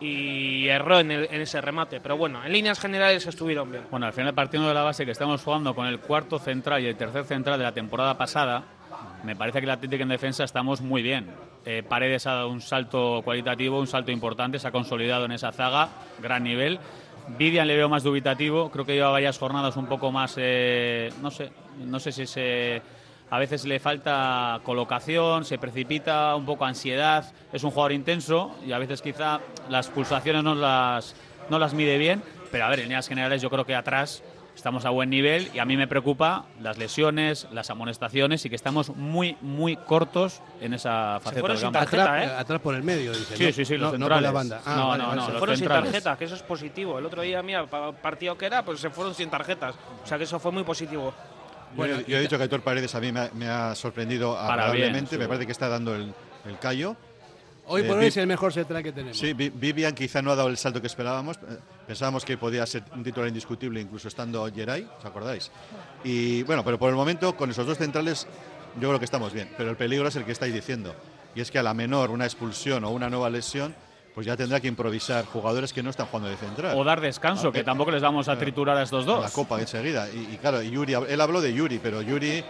Y erró en, el- en ese remate. Pero bueno, en líneas generales estuvieron bien. Bueno, al final partiendo de la base que estamos jugando con el cuarto central y el tercer central de la temporada pasada, me parece que el Atlético en defensa estamos muy bien. Eh, Paredes ha dado un salto cualitativo, un salto importante, se ha consolidado en esa zaga, gran nivel. Vivian le veo más dubitativo, creo que lleva varias jornadas un poco más, eh, no sé, no sé si se, a veces le falta colocación, se precipita, un poco ansiedad, es un jugador intenso y a veces quizá las pulsaciones no las, no las mide bien, pero a ver, en líneas generales yo creo que atrás estamos a buen nivel y a mí me preocupa las lesiones, las amonestaciones y que estamos muy, muy cortos en esa faceta fueron del sin tarjeta, atrás, ¿eh? atrás por el medio, dice. Sí, ¿no? sí, sí, los no, no por centrales. la banda. Ah, No, vale, no, no. Se fueron sin centrales. tarjeta, que eso es positivo. El otro día, mira, pa- partido que era, pues se fueron sin tarjetas. O sea que eso fue muy positivo. Bueno, yo, he dicho que Aitor Paredes a mí me ha, me ha sorprendido agradablemente. bien, me sí. parece que está dando el, el callo. Hoy Eh, por hoy es el mejor central que tenemos. Sí, Vi- Vivian quizá no ha dado el salto que esperábamos. Eh, Pensábamos que podía ser un titular indiscutible, incluso estando Geray, ¿os acordáis? Y bueno, pero por el momento, con esos dos centrales, yo creo que estamos bien. Pero el peligro es el que estáis diciendo. Y es que a la menor una expulsión o una nueva lesión, pues ya tendrá que improvisar jugadores que no están jugando de central. O dar descanso, Ah, que eh, tampoco les vamos a triturar a estos dos. La copa enseguida. Y, y claro, Yuri, él habló de Yuri, pero Yuri,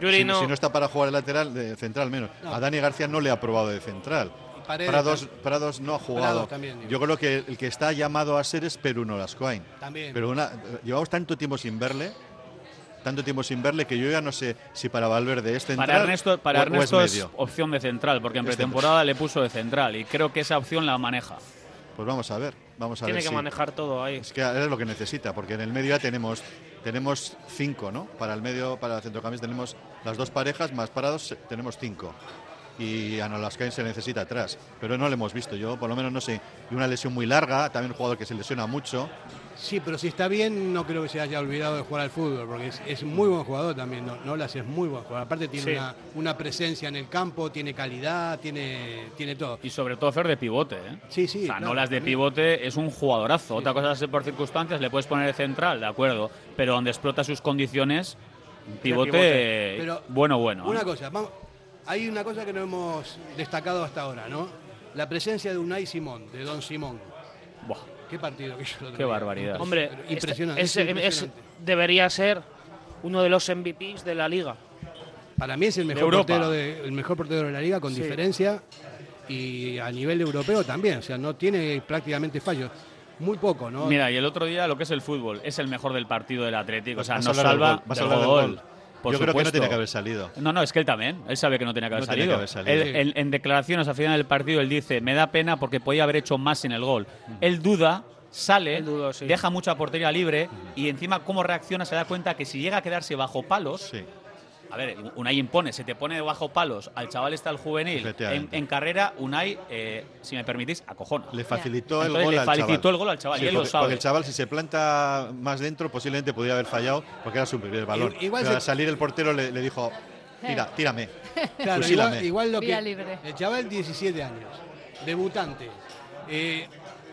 Yuri si, no. si no está para jugar el lateral, de central menos. No. A Dani García no le ha aprobado de central. Paredes Prados, Prados no ha jugado. También. Yo creo que el que está llamado a ser es Peruno Lascoain. También. Pero una, llevamos tanto tiempo sin verle, tanto tiempo sin verle que yo ya no sé si para Valverde es central Para Ernesto, para o- o Ernesto es, medio. opción de central, porque en Es pretemporada le puso de central y creo que esa opción la maneja. Pues vamos a ver, vamos a Tiene ver que si- manejar todo ahí. Es que es lo que necesita, porque en el medio ya tenemos tenemos cinco, ¿no? Para el medio, para el centrocampista tenemos las dos parejas, más parados tenemos cinco. Y a Nolascain se necesita atrás. Pero no lo hemos visto, yo por lo menos no sé. Y una lesión muy larga, también un jugador que se lesiona mucho. Sí, pero si está bien, no creo que se haya olvidado de jugar al fútbol, porque es, es muy buen jugador también. No, Nolas es muy buen jugador. Aparte, tiene Sí. una, una presencia en el campo, tiene calidad, tiene, tiene todo. Y sobre todo Fer de pivote. ¿eh? Sí, sí. O sea, no, Nolas de también. pivote es un jugadorazo. Otra cosa es por circunstancias le puedes poner de central, de acuerdo. Pero donde explota sus condiciones, pivote, pivote. Pero bueno, bueno. Una ¿eh? cosa, vamos, hay una cosa que no hemos destacado hasta ahora, ¿no? La presencia de Unai Simón, de Don Simón. Buah, Qué partido que hizo el otro Qué día. barbaridad. Hombre, este- impresionante, es- es es- impresionante. debería ser uno de los MVPs de la liga. Para mí es el mejor portero de, el mejor portero de la liga con Sí. diferencia y a nivel europeo también, o sea, no tiene prácticamente fallos. Muy poco, ¿no? Mira, y el otro día lo que es el fútbol, es el mejor del partido del Atlético. O sea, nos del salva gol, vas a del del gol. Por Yo creo que no supuesto. tenía que haber salido. No, no, es que él también. Él sabe que no tenía que haber No tenía que salido. haber salido. Él- en, en declaraciones al final del partido, él dice: Me da pena porque podía haber hecho más sin el gol. Él duda, sale, Él dudó, sí. deja mucha portería libre y encima, cómo reacciona, se da cuenta que si llega a quedarse bajo palos. Sí. A ver, Unai impone, se te pone bajo palos, al chaval está el juvenil. En, carrera, Unai, eh, si me permitís, acojona. Le facilitó el Entonces, gol le al facilitó chaval. el gol al chaval, Sí, y él lo porque, sabe. porque el chaval, si se planta más dentro, posiblemente podría haber fallado porque era su primer balón. Igual Pero se- al salir el portero le, le dijo: Tira, tírame. Claro, igual, igual lo que. libre. El chaval, 17 años, debutante. Eh,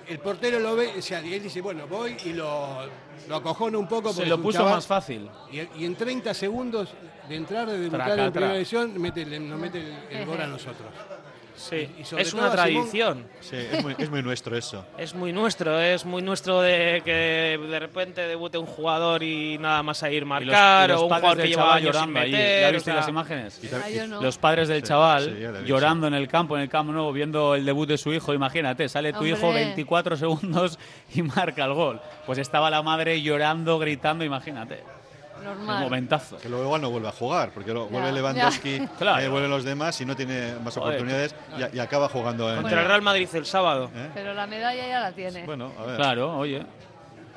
el portero lo ve, o sea, y él dice, bueno, voy y lo, lo acojona un poco. Se lo puso chaval- más fácil. Y, y en 30 segundos de entrar, de debutar Traca, en primera división, mete, nos mete el, el gol a nosotros. Sí, Y es una tradición. Sí, es muy, es muy nuestro eso. Es muy nuestro, es muy nuestro de que de repente debute un jugador y nada más a ir Y los- marcar y los o un padres jugador del que lleva chaval años sin llorando allí. ¿Ya o viste sea, las imágenes? Ah, no. Los padres del Sí, chaval sí, llorando en el campo, en el campo nuevo, viendo el debut de su hijo. Imagínate, sale tu hijo Hombre. 24 segundos y marca el gol. Pues estaba la madre llorando, gritando, imagínate. Un Normal. momentazo. Que luego igual no vuelve a jugar, porque lo- vuelve Lewandowski, Claro. eh, vuelven los demás y no tiene más Joder. oportunidades y, y acaba jugando en. Contra el Real Madrid el sábado. ¿Eh? Pero la medalla ya la tiene. Bueno, a ver. Claro, oye.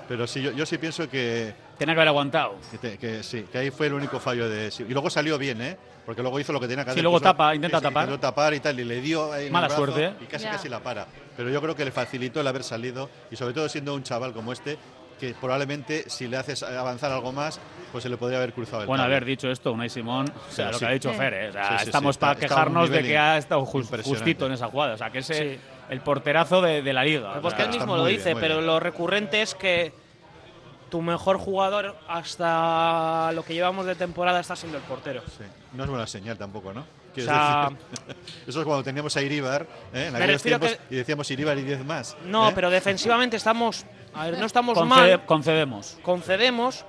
Pero sí, yo, yo sí pienso que Tenía que haber aguantado. Que, te- que sí, que ahí fue el único fallo de. sí. Y luego salió bien, ¿eh? Porque luego hizo lo que tenía que Sí, hacer. luego puso- tapa, intenta sí, sí, tapar. intentó tapar y tal, y le dio. ahí Mala brazo suerte, ¿eh? Y casi casi la para. Pero yo creo que le facilitó el haber salido, y sobre todo siendo un chaval como este, que probablemente si le haces avanzar algo más, pues se le podría haber cruzado el Bueno, cable. haber dicho esto, Unai Simón, o sea, lo sí. que ha dicho. Fer, ¿eh? O sea, Sí, sí, sí, estamos está- para quejarnos de que ha estado jus- impresionante. justito en esa jugada. O sea, que es Sí. el, porterazo de, de la liga. o Porque él mismo lo dice, bien, pero bien. lo recurrente es que tu mejor jugador hasta lo que llevamos de temporada está siendo el portero. Sí. No es buena señal tampoco, ¿no? O sea- decir, eso es cuando teníamos a Iribar, ¿eh? en aquellos tiempos, que- y decíamos Iribar y 10 más. No, ¿eh? pero defensivamente estamos. A ver, no estamos concede- mal. concedemos. concedemos,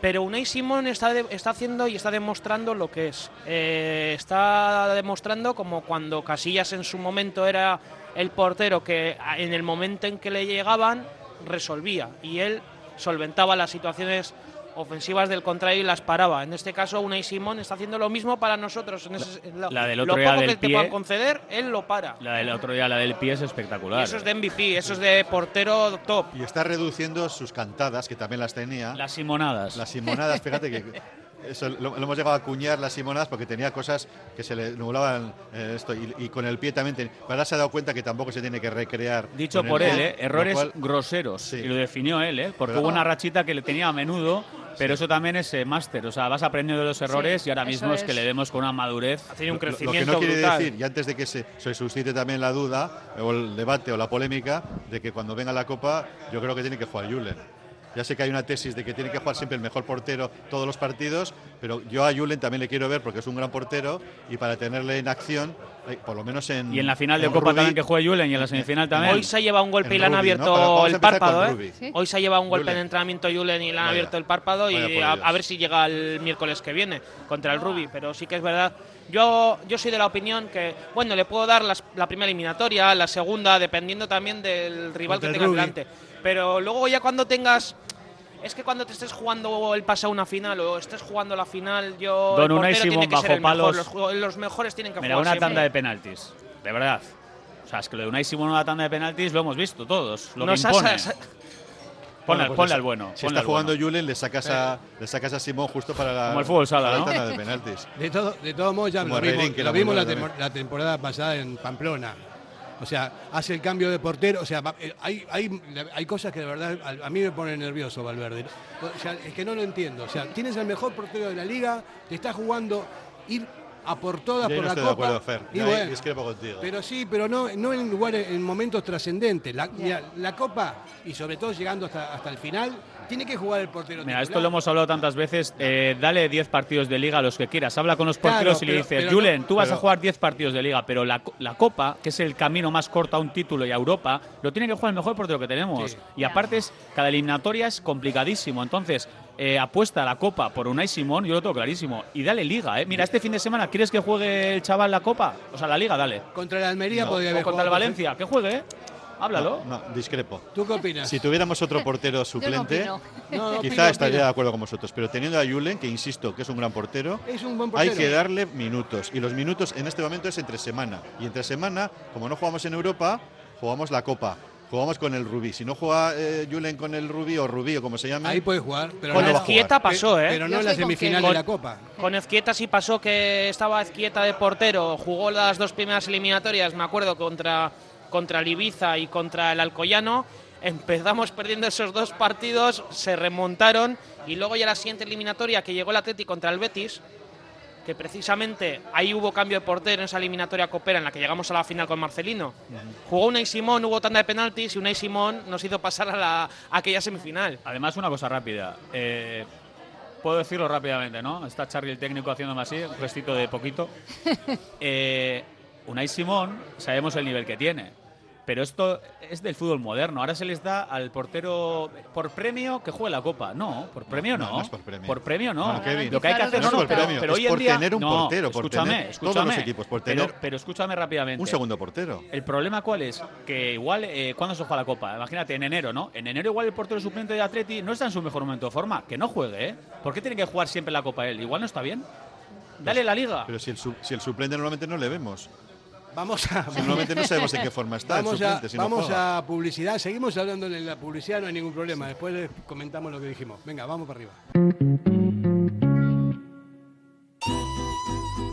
pero Unai Simón está, de- está haciendo y está demostrando lo que es. Eh, está demostrando como cuando Casillas en su momento era el portero que en el momento en que le llegaban resolvía y él solventaba las situaciones ofensivas del contrario y las paraba. En este caso Unai Simón está haciendo lo mismo para nosotros. En ese- en lo, la del lo otro día poco del que te puedan conceder, él lo para. La del otro día, la del pie, es Y espectacular. eso es de MVP, eso es de portero top. Y está reduciendo sus cantadas, que también las tenía. Las simonadas. Las simonadas, fíjate que eso lo, lo hemos llegado a acuñar las simonadas porque tenía cosas que se le nublaban eh, esto y, y con el pie también. ten- pero ahora se ha dado cuenta que tampoco se tiene que recrear. Dicho por él, pie, ¿eh? errores cual- groseros. Sí. Y lo definió él, ¿eh? porque Pero- hubo una rachita que le tenía a menudo, pero eso también es eh, máster. O sea, vas aprendiendo de los errores y ahora mismo es. es. que le demos con una madurez. Ha tenido un Lo- lo, que crecimiento no quiere brutal. decir, y antes de que se, se suscite también la duda, o el debate o la polémica, de que cuando venga la Copa, yo creo que tiene que jugar Julen. Ya sé que hay una tesis de que tiene que jugar siempre el mejor portero todos los partidos, pero yo a Julen también le quiero ver porque es un gran portero y para tenerle en acción, eh, por lo menos en. Y en la final de Copa Rubí- también que juegue Julen y en la semifinal también. Hoy se ha llevado un golpe y le han abierto el párpado. ¿eh? Sí. Hoy se ha llevado un golpe Julen. en entrenamiento Julen y le han Vaya. abierto el párpado y a, ver si llega el miércoles que viene contra el Rubí. Pero sí que es verdad. Yo, yo soy de la opinión que, bueno, le puedo dar las- la primera eliminatoria, la segunda, dependiendo también del rival Contra que Rubí. delante. Pero luego ya cuando tengas... Es que cuando te estés jugando el pase a una final o estés jugando la final, yo Don el Unai portero tiene Simón bajo mejor. palos. Los, los mejores tienen que Mira, jugar una siempre. tanda de penaltis. De verdad. O sea, es que lo de Unai Simón una tanda de penaltis lo hemos visto todos. Lo Nos que has- impone. Ponle, Bueno, pues ponle al bueno. Si ponle está jugando bueno. Julen, le sacas, a, le sacas a Simón justo para la, Como el fútbol sala, para la ¿no? tanda de penaltis. De, todo, de todos modos, ya Como lo vimos, lo vimos la, la temporada pasada en Pamplona. O sea, hace el cambio de portero. O sea, eh, hay, hay, hay cosas que de verdad a, a mí me ponen nervioso, Valverde. O sea, es que no lo entiendo. O sea, tienes el mejor portero de la liga, te está jugando ir a por todas Yo por no la estoy de Copa. acuerdo, Fer. Y ahí bueno, discrepo contigo. pero sí, pero no, no en lugares, en momentos trascendentes. La, mira, la Copa, y sobre todo llegando hasta, hasta el final, tiene que jugar el portero. Mira, esto lo hemos hablado tantas veces. eh, dale 10 partidos de liga a los que quieras. Habla con los Claro, porteros y le dices, Julen, no- tú vas pero- a jugar 10 partidos de liga, pero la, la Copa, que es el camino más corto a un título y a Europa, lo tiene que jugar el mejor portero que tenemos. Sí. Y aparte, es, cada eliminatoria es complicadísimo. Entonces, eh, apuesta a la Copa por Unai Simón, yo lo tengo clarísimo. Y dale liga, ¿eh? Mira, este fin de semana, ¿quieres que juegue el chaval la Copa? O sea, la liga, dale. Contra el Almería No, podría O haber contra el jugado Valencia, que juegue, ¿eh? Háblalo. No, no, discrepo. ¿Tú qué opinas? Si tuviéramos otro portero suplente. No, no, quizá opino, estaría opino. de acuerdo con vosotros. Pero teniendo a Julen, que insisto que es un gran portero, Es un buen hay que darle minutos. Y los minutos en este momento es entre semana. Y entre semana, como no jugamos en Europa, jugamos la Copa. Jugamos con el Rubí. Si no juega eh, Julen con el Rubí o Rubí o como se llame, Ahí puede jugar, pero Con no Ezquieta pasó, ¿eh? Pero no en la semifinal de la Copa. Con Ezquieta sí pasó que estaba Ezquieta de portero, jugó las dos primeras eliminatorias, me acuerdo, contra, contra el Ibiza y contra el Alcoyano. Empezamos perdiendo esos dos partidos, se remontaron y luego ya la siguiente eliminatoria que llegó el Atlético contra el Betis, que precisamente ahí hubo cambio de portero en esa eliminatoria copera en la que llegamos a la final con Marcelino. Jugó Unai Simón, hubo tanda de penaltis y Unai Simón nos hizo pasar a, la, a aquella semifinal. Además, una cosa rápida. eh, puedo decirlo rápidamente, ¿no? Está Charlie el técnico haciéndome así, un gestito de poquito. Eh, Unai Simón, sabemos el nivel que tiene. Pero esto es del fútbol moderno. Ahora se les da al portero por premio que juegue la copa. No, por premio no. no, no es por premio. Por premio no. Kevin. Lo que hay que hacer No, no, pero, premio, pero es hoy en por día tener un no, portero, por escúchame, tener- escúchame. todos los equipos, por Pero- tener pero escúchame rápidamente. un segundo portero. El problema cuál es? Que igual, eh, ¿cuándo se juega la Copa? Imagínate, en enero, ¿no? En enero igual el portero suplente de Atleti no está en su mejor momento de forma. Que no juegue, ¿eh? ¿Por qué tiene que jugar siempre la Copa él? Igual no está bien. Dale la Liga. Pero si el, su- si el suplente normalmente no le vemos. Vamos a. Normalmente no sabemos en qué forma está. Vamos, si a publicidad. Seguimos hablando de la publicidad, no hay ningún problema. Después les comentamos lo que dijimos. Venga, vamos para arriba.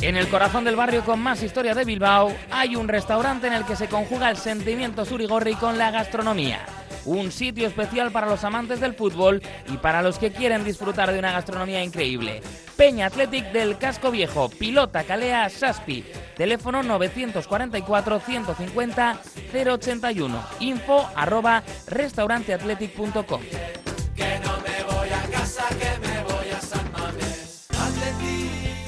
En el corazón del barrio con más historia de Bilbao hay un restaurante en el que se conjuga el sentimiento surigorri con la gastronomía. Un sitio especial para los amantes del fútbol y para los que quieren disfrutar de una gastronomía increíble. Peña Athletic del Casco Viejo, Pilota Calea Saspi. Teléfono 944 150 081. Info arroba restauranteathletic.com.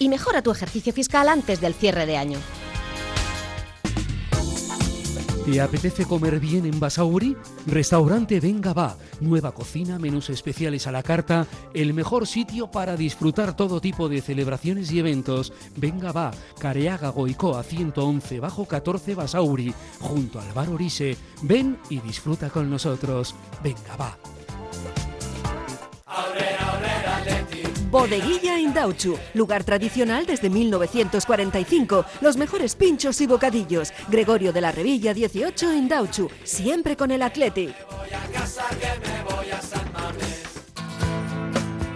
y mejora tu ejercicio fiscal antes del cierre de año. ¿Te apetece comer bien en Basauri? Restaurante Venga Va. Nueva cocina, menús especiales a la carta, el mejor sitio para disfrutar todo tipo de celebraciones y eventos. Venga Va, Careaga Goicoa 111 bajo 14 Basauri, junto al bar Orise. Ven y disfruta con nosotros. Venga Va. Bodeguilla Indauchu, lugar tradicional desde 1945. Los mejores pinchos y bocadillos. Gregorio de la Revilla 18 Indauchu, siempre con el Athletic.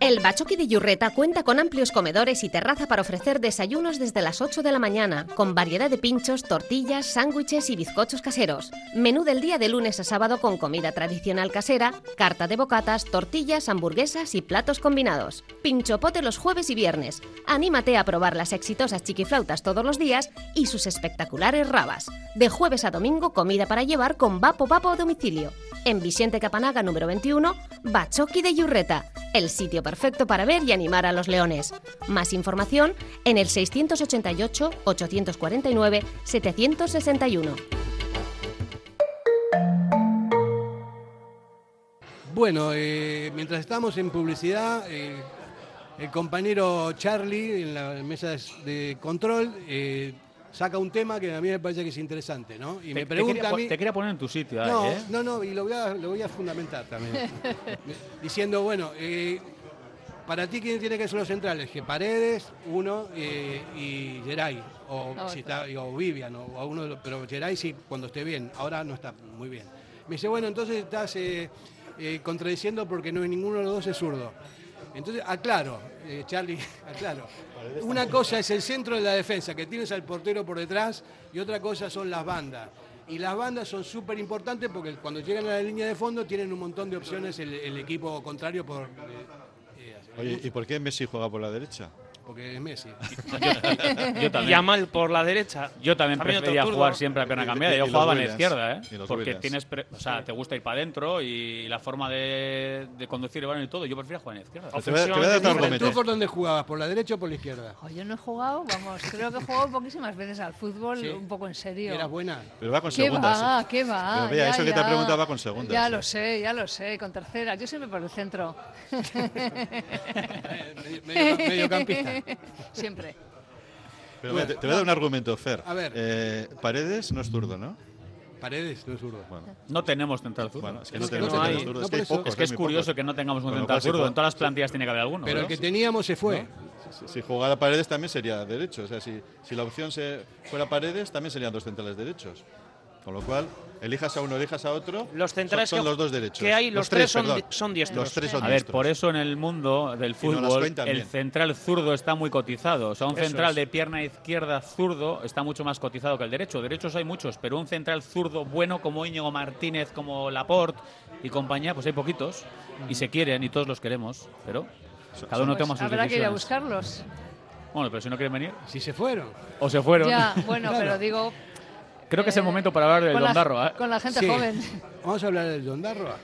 El Bachoqui de Yurreta cuenta con amplios comedores y terraza para ofrecer desayunos desde las 8 de la mañana, con variedad de pinchos, tortillas, sándwiches y bizcochos caseros. Menú del día de lunes a sábado con comida tradicional casera, carta de bocatas, tortillas, hamburguesas y platos combinados. Pinchopote los jueves y viernes. Anímate a probar las exitosas chiquiflautas todos los días y sus espectaculares rabas. De jueves a domingo, comida para llevar con Vapo Vapo a domicilio. En Vicente Capanaga número 21, Bachoqui de Yurreta, sitio perfecto para ver y animar a los leones. Más información en el 688-849-761. Bueno, eh, mientras estamos en publicidad, eh, el compañero Charlie en la mesa de control eh, saca un tema que a mí me parece que es interesante, ¿no? Y Te- me te pregunta quería a mí... te quería poner en tu sitio ahí, no, ¿eh? no, no, y lo voy a, lo voy a fundamentar también. Diciendo, bueno, eh, para ti, ¿quién tiene que ser los centrales? Que Paredes, uno, eh, y Geray, o, No, si está, o Vivian, o, o uno de los- pero Geray sí, cuando esté bien, ahora no está muy bien. Me dice, bueno, entonces estás eh, eh, contradiciendo porque no ninguno de los dos es zurdo. Entonces, aclaro, eh, Charlie, aclaro. Una cosa es el centro de la defensa, que tienes al portero por detrás, y otra cosa son las bandas. Y las bandas son súper importantes porque cuando llegan a la línea de fondo tienen un montón de opciones el, el equipo contrario por... eh, Oye, ¿y por qué Messi juega por la derecha? Porque es Messi. Yo también. Y Yamal por la derecha. Yo también También prefería jugar siempre a pierna cambiada. Yo jugaba en la izquierda, ¿eh? Porque Williams. tienes, pre- o sea, te gusta ir para adentro y la forma de, de conducir el balón y todo. Yo prefiero jugar en la izquierda. Te voy a- te voy a dar otro argumento. ¿Tú por dónde jugabas? ¿Por la derecha o por la izquierda? Oh, yo no he jugado, vamos, creo que he jugado poquísimas veces al fútbol, Sí. un poco en serio. ¿Eras buena? Pero va con ¿Qué segundas. va? ¿Qué va? Pero vea, Ya, eso que te ha preguntado va con segundas. Ya lo sé, ya lo sé, con terceras. Yo siempre por el centro. medio- mediocampista. Siempre. Pero mira, te, te voy a dar un argumento, Fer. A ver. Eh, Paredes no es zurdo, ¿no? Paredes, no es zurdo. No tenemos central zurdo. Bueno, es que Es no que tenemos no central hay. zurdo, No, es que hay pocos, Es que es curioso pocos. que no tengamos un lo central zurdo. En todas las plantillas tiene que haber alguno. Pero ¿no? el que teníamos se fue. Si, si jugara Paredes también sería derecho. O sea, si, si la opción se fuera Paredes, también serían dos centrales derechos. Con lo cual, elijas a uno, elijas a otro. Los centrales son, son que- los dos derechos. que hay, los tres son son diestros. Los tres son A ver, por eso en el mundo del fútbol el central zurdo está muy cotizado. O sea, un Eso central es. de pierna izquierda zurdo está mucho más cotizado que el derecho. Derechos hay muchos, pero un central zurdo bueno como Íñigo Martínez, como Laporte y compañía, pues hay poquitos. Y se quieren y todos los queremos, pero cada uno Pues toma sus habrá que ir a decisiones. buscarlos. Bueno, pero si no quieren venir, Si se fueron. o se fueron. Ya, bueno, Claro. pero digo, Creo que es el momento para hablar del con la, Dondarro. ¿eh? con la gente Sí. joven. Vamos a hablar del Dondarroa.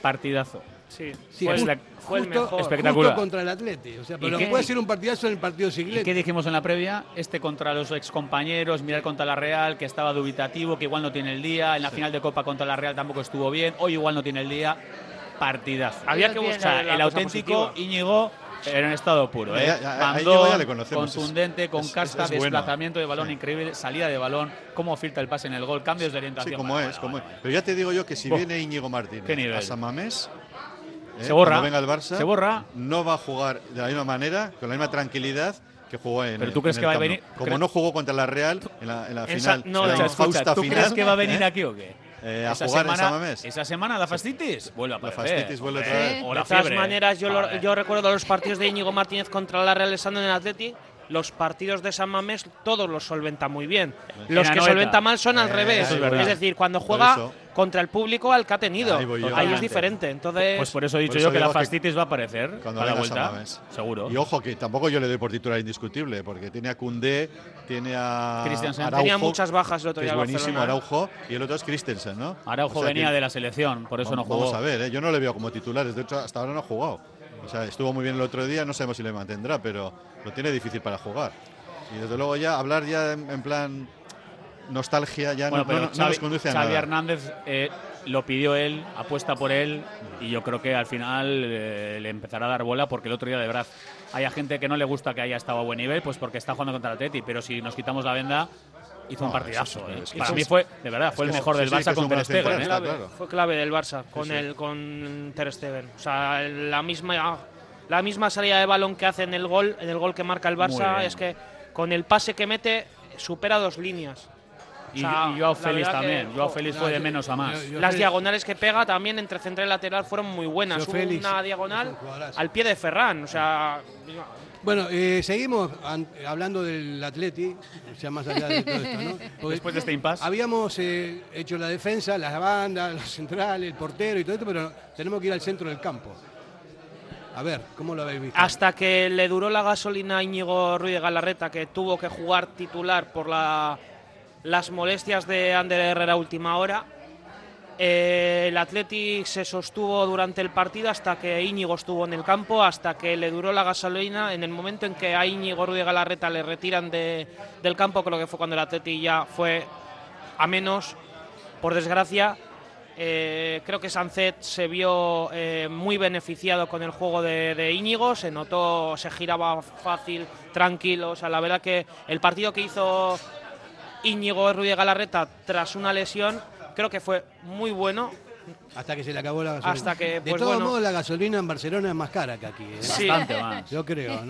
Partidazo. Sí, Sí, fue, justo- el- fue el justo- mejor. Espectacular. Justo contra el Atleti. O sea, pero qué? puede ser un partidazo en el partido ¿Y siguiente. qué dijimos en la previa? Este contra los excompañeros, mirar contra la Real, que estaba dubitativo, que igual no tiene el día. En la final de Copa contra la Real tampoco estuvo bien. Hoy igual no tiene el día. Partidazo. Había que O buscar sea, la el cosa auténtico positiva. Íñigo era en estado puro. ¿eh? Ya, ya, Mandó, le contundente, con es- casta, es desplazamiento de balón increíble, salida de balón, cómo filtra el pase en el gol, cambios de orientación. Sí, como Bueno, es, bueno, como es. Pero ya te digo yo que si viene Íñigo Martínez a San Mamés, eh, Se borra. venga el Barça, Se borra. no va a jugar de la misma manera, con la misma tranquilidad que jugó en Pero tú crees que va a venir- Como no jugó contra la Real en la, en la final, no, en la no. Escucha, infausta ¿tú final, crees que va a venir ¿eh? aquí o qué? Eh, a esa jugar en semana, San Mamés. Esa semana la fastitis vuelve a La aparecer. fascitis vuelve Hombre, otra vez. O De la todas fiebre. maneras, yo, lo- Joder. yo recuerdo los partidos de Íñigo Martínez contra la Real Estando en el Atleti. Los partidos de San Mamés todos los solventa muy bien. Los En que solventa mal son al Eh, revés. es Es, decir, cuando juega. Contra el público al que ha tenido. Ahí voy yo. Ahí es diferente. Entonces, Pues por eso he dicho eso yo que la que fastitis va a aparecer Cuando a la vuelta. Seguro. Y ojo, que tampoco yo le doy por titular indiscutible, porque tiene a Koundé, tiene a Christensen. Araujo, Tenía muchas bajas el otro que día es buenísimo, Barcelona. Araujo, y el otro es Christensen, ¿no? Araujo O sea venía que- de la selección, por eso no jugó. Vamos a ver, ¿eh? yo no le veo como titulares, de hecho hasta ahora no ha jugado. O sea, estuvo muy bien el otro día, no sabemos si le mantendrá, pero lo tiene difícil para jugar. Y desde luego ya hablar ya en, en plan nostalgia ya Bueno, no, pero no- no Xavi, nos conduce a Xavi nada. Hernández eh, lo pidió él, apuesta por él y yo creo que al final eh, le empezará a dar bola porque el otro día de verdad hay gente que no le gusta que haya estado a buen nivel, pues porque está jugando contra el Atleti, pero si nos quitamos la venda hizo un No, partidazo. eso es- eh. es que Para es- mí fue, de verdad, fue el mejor del sí, Barça con un Ter Stegen. eh. clave, claro. fue clave del Barça con sí. el con Ter Stegen. O sea, la misma la misma salida de balón que hace en el gol, en el gol que marca el Barça es que con el pase que mete supera dos líneas. Y, O sea, y Joao Félix verdad que, también. Joao jo, Félix no, fue de menos a más. yo- yo- Las Félix- diagonales que pega también entre central y lateral fueron muy buenas. Hubo Félix una diagonal al pie de Ferran. O sea, Bueno, eh, seguimos an- hablando del Atleti, o sea, más allá de todo esto, ¿no? Porque Después de este impasse. Habíamos eh, hecho la defensa, las bandas, los centrales, el portero y todo esto, pero tenemos que ir al centro del campo. A ver, ¿cómo lo habéis visto? hasta que le duró la gasolina a Íñigo Ruiz de Galarreta, que tuvo que jugar titular por la- las molestias de Ander Herrera última hora. eh, el Athletic se sostuvo durante el partido hasta que Íñigo estuvo en el campo, hasta que le duró la gasolina. En el momento en que a Íñigo Ruiz Galarreta le retiran de- del campo, creo que fue cuando el Athletic ya fue a menos, por desgracia. Eh, creo que Sancet se vio eh, muy beneficiado con el juego de, de Íñigo, se notó, se giraba fácil, tranquilo. O sea, la verdad que el partido que hizo Íñigo Ruiz Galarreta tras una lesión creo que fue muy bueno. Hasta que se le acabó la gasolina. Hasta que, de pues todos bueno. modos, la gasolina en Barcelona es más cara que aquí. ¿eh? Sí. Bastante más. Yo creo,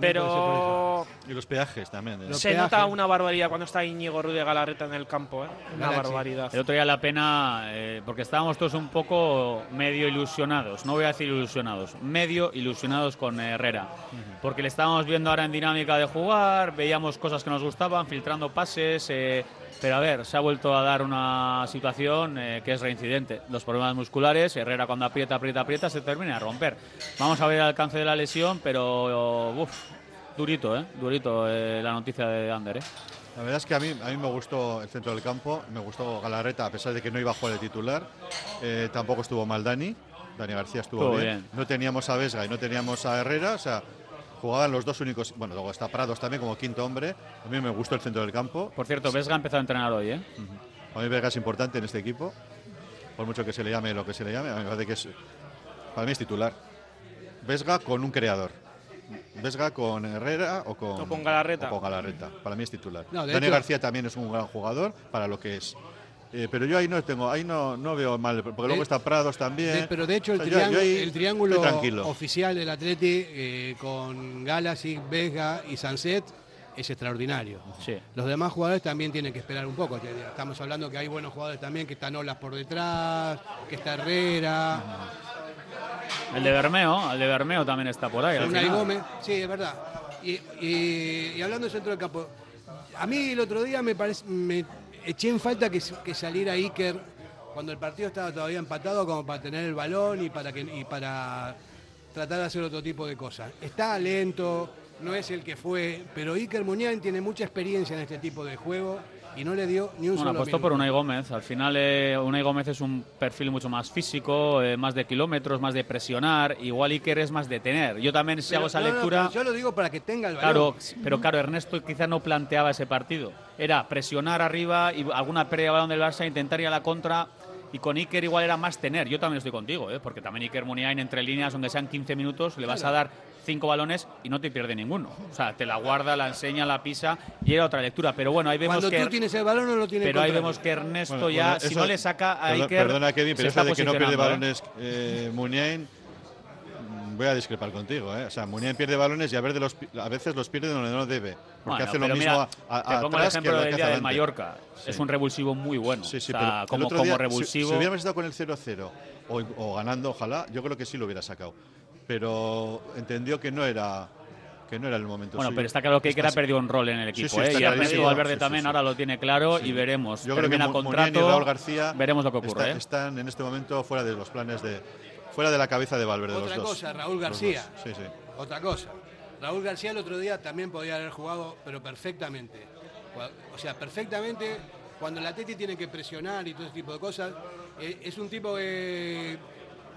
Pero Y los peajes también. ¿eh? Los se peajes. nota una barbaridad cuando está Íñigo Ruiz de Galarreta en el campo, ¿eh? Una Galaxy. barbaridad. El otro día la pena, eh, porque estábamos todos un poco medio ilusionados, no voy a decir ilusionados, medio ilusionados con Herrera, porque le estábamos viendo ahora en dinámica de jugar, veíamos cosas que nos gustaban, filtrando pases, eh, pero a ver, se ha vuelto a dar una situación eh, que es reincidente. Los problemas musculares, Herrera cuando aprieta, aprieta, aprieta, se termina de romper. Vamos a ver el alcance de la lesión, pero uf, Durito, ¿eh? Durito eh, la noticia de Ander, ¿eh? La verdad es que a mí, a mí me gustó el centro del campo, me gustó Galarreta, a pesar de que no iba a jugar de titular. Eh, tampoco estuvo mal Dani, Dani García estuvo Estuvo bien. bien. No teníamos a Vesga y no teníamos a Herrera, o sea, jugaban los dos únicos. Bueno, luego está Prados también como quinto hombre. A mí me gustó el centro del campo. Por cierto, Vesga ha empezado a entrenar hoy, ¿eh? A mí Vesga es importante en este equipo, por mucho que se le llame lo que se le llame. A mí me parece que es, para mí es titular. Vesga con un creador. Vesga con Herrera o con, O con Galarreta. o con Galarreta. Para mí es titular. No, Dani hecho- García también es un gran jugador para lo que es. Eh, pero yo ahí no tengo, ahí no, no veo mal, porque luego está Prados también. De- pero de hecho el, O sea, yo- yo triángulo, el oficial del Atleti eh, con Galasi, Vega y Sanset es extraordinario. Sí. Los demás jugadores también tienen que esperar un poco. Estamos hablando que hay buenos jugadores también, que están Olas por detrás, que está Herrera, El de Bermeo, el de Bermeo también está por ahí. al. Gómez. Sí, es verdad. Y, y- y hablando del centro del campo, a mí el otro día me parece, me eché en falta que, que saliera Iker cuando el partido estaba todavía empatado como para tener el balón y para que y para tratar de hacer otro tipo de cosas. Está lento, no es el que fue, pero Iker Muñán tiene mucha experiencia en este tipo de juego y no le dio ni un Bueno, solo apostó por minuto. Unai Gómez. Al final, eh, Unai Gómez es un perfil mucho más físico, eh, más de kilómetros, más de presionar. Igual Iker es más de tener. Yo también, si Pero- hago esa no, lectura. yo lo digo para que tenga el. Claro, pero claro, Ernesto quizás no planteaba ese partido. Era presionar arriba y alguna pérdida de balón del Barça, intentar ir a la contra. Y con Iker igual era más tener. Yo también estoy contigo, ¿eh? porque también Iker Muniain entre líneas, aunque sean 15 minutos, le vas a dar cinco balones y no te pierde ninguno. O sea, te la guarda, la enseña, la pisa y era otra lectura. Pero bueno, ahí vemos Cuando que. tú tienes el balón no lo tiene el pero ahí vemos que Ernesto Bueno, ya, bueno, si eso- no le saca a Iker. Perdona, Kevin, pero eso de que no pierde ¿eh? balones eh, Muniain, mm, voy a discrepar contigo. ¿eh? O sea, Muniain pierde balones y a veces los, a veces los pierde donde no debe. Porque Bueno, hace lo mismo mira, a, a- te pongo el ejemplo lo del día adelante. Mallorca. Sí. Es un revulsivo muy bueno. Sí, sí, O sea, pero el como, como día, si- revulsivo. Si, hubiéramos estado con el 0-0 o, o ganando, ojalá, yo creo que sí lo hubiera sacado. Pero entendió que no era que no era el momento. Bueno, suyo. pero está claro que Iker ha perdido un rol en el Sí, equipo. sí, ¿eh? está Y Ernesto. Valverde Sí, sí, también sí. ahora lo tiene claro Sí. y veremos. Yo creo que contrato. y Raúl García veremos lo que ocurre. está- ¿eh? están en este momento fuera de los planes de fuera de la cabeza de Valverde Otra los dos. cosa, Raúl García. Sí, sí. Otra cosa. Raúl García el otro día también podía haber jugado, pero perfectamente. O sea, perfectamente, cuando la Teti tiene que presionar y todo ese tipo de cosas, eh, es un tipo que,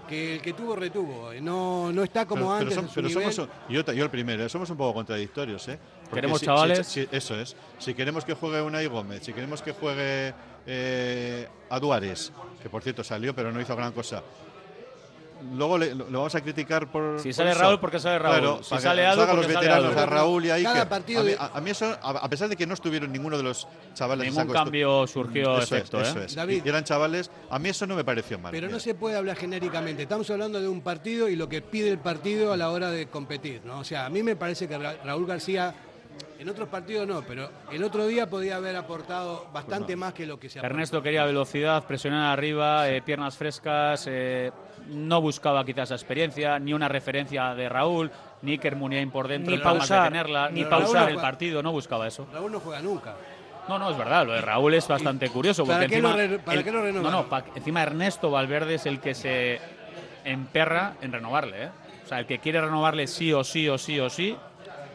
que el que tuvo, retuvo. Eh, No, no está como pero, antes. Pero, nivel. somos, yo, yo el primero, eh, somos un poco contradictorios. ¿eh? Porque Queremos si- chavales. si- si- eso es. Si queremos que juegue Unai Gómez, si queremos que juegue eh, a Duárez, que por cierto salió pero no hizo gran cosa. Luego le- lo, vamos a criticar por. Si por sale eso. Raúl, porque sale Raúl. Claro, Si sale Adu, hagan los porque sale veteranos, a Raúl y a Cada Iker. partido a, mí, a- a mí eso, a, a pesar de que no estuvieron ninguno de los chavales. Ningún saco esto- cambio surgió Eso efecto, es, ¿eh? eso es. David. Y eran chavales, a mí eso no me pareció mal. Pero no Mira. se puede hablar genéricamente. Estamos hablando de un partido y lo que pide el partido a la hora de competir. ¿no? O sea, a mí me parece que Ra- Raúl García, en otros partidos no, pero el otro día podía haber aportado bastante más que lo que se aportó. Ernesto quería velocidad, presionar arriba, eh, piernas frescas. eh, no buscaba quizás esa experiencia, ni una referencia de Raúl, ni Iker Muniain por dentro, Ni nada más de pausar, tenerla, ni ni pausar. pausar el partido, no buscaba eso. Raúl no juega nunca. No, no, es verdad, lo de Raúl es bastante curioso. ¿Para qué lo encima, re- para el- qué lo? No, no, pa- encima Ernesto Valverde es el que se emperra en renovarle. ¿eh? O sea, el que quiere renovarle sí o sí o sí o sí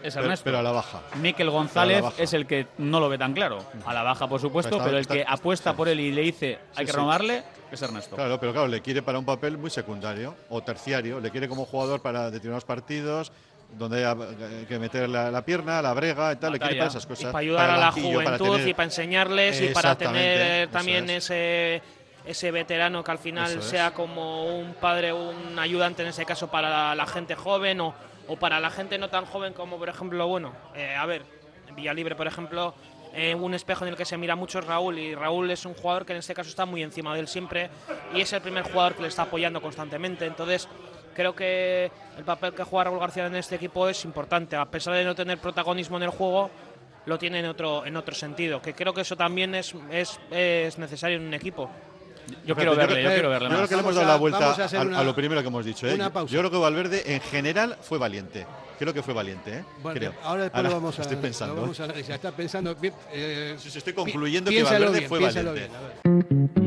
es Ernesto. pero a la baja. Miquel González baja. es el que no lo ve tan claro. A la baja, por supuesto, Está- pero el está- que apuesta por él y le dice hay Sí, que sí. renovarle es Ernesto. Claro, pero claro, le quiere para un papel muy secundario o terciario. Le quiere como jugador para determinados partidos donde haya eh, que meter la, la pierna, la brega y tal. Le quiere para esas Y cosas. para ayudar a la juventud tener- y para enseñarles y para tener también es. ese ese veterano que al final es. sea como un padre un ayudante en ese caso para la, la gente joven o, o para la gente no tan joven como por ejemplo, bueno, eh, a ver, Villalibre por ejemplo, eh, un espejo en el que se mira mucho Raúl y Raúl es un jugador que en este caso está muy encima de él siempre y es el primer jugador que le está apoyando constantemente, entonces creo que el papel que juega Raúl García en este equipo es importante, a pesar de no tener protagonismo en el juego, lo tiene en otro, en otro sentido, que creo que eso también es, es, es necesario en un equipo. Yo quiero verle, creo- yo quiero verle Yo creo que le hemos dado a- la vuelta a hacer a, una- a lo primero que hemos dicho. ¿eh? una Yo- pausa. Yo creo que Valverde en general fue valiente. Creo que fue valiente. ¿eh? Bueno, Creo. ahora después lo vamos a Estoy pensando. lo vamos a analizar. Está pensando. eh, Sí, sí, estoy concluyendo que Valverde bien, fue valiente. bien,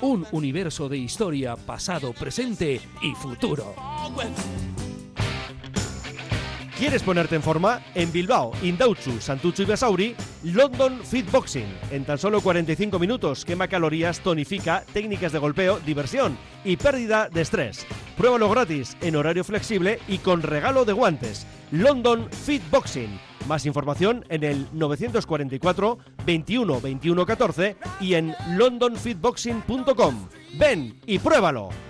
un universo de historia, pasado, presente y futuro. ¿Quieres ponerte en forma? En Bilbao, Indauchu, Santucho y Basauri, London Fit Boxing. En tan solo 45 minutos quema calorías, tonifica, técnicas de golpeo, diversión y pérdida de estrés. Pruébalo gratis, en horario flexible y con regalo de guantes. London Fit Boxing. Más información en el 944 21 21 14 y en londonfitboxing.com. Ven y pruébalo.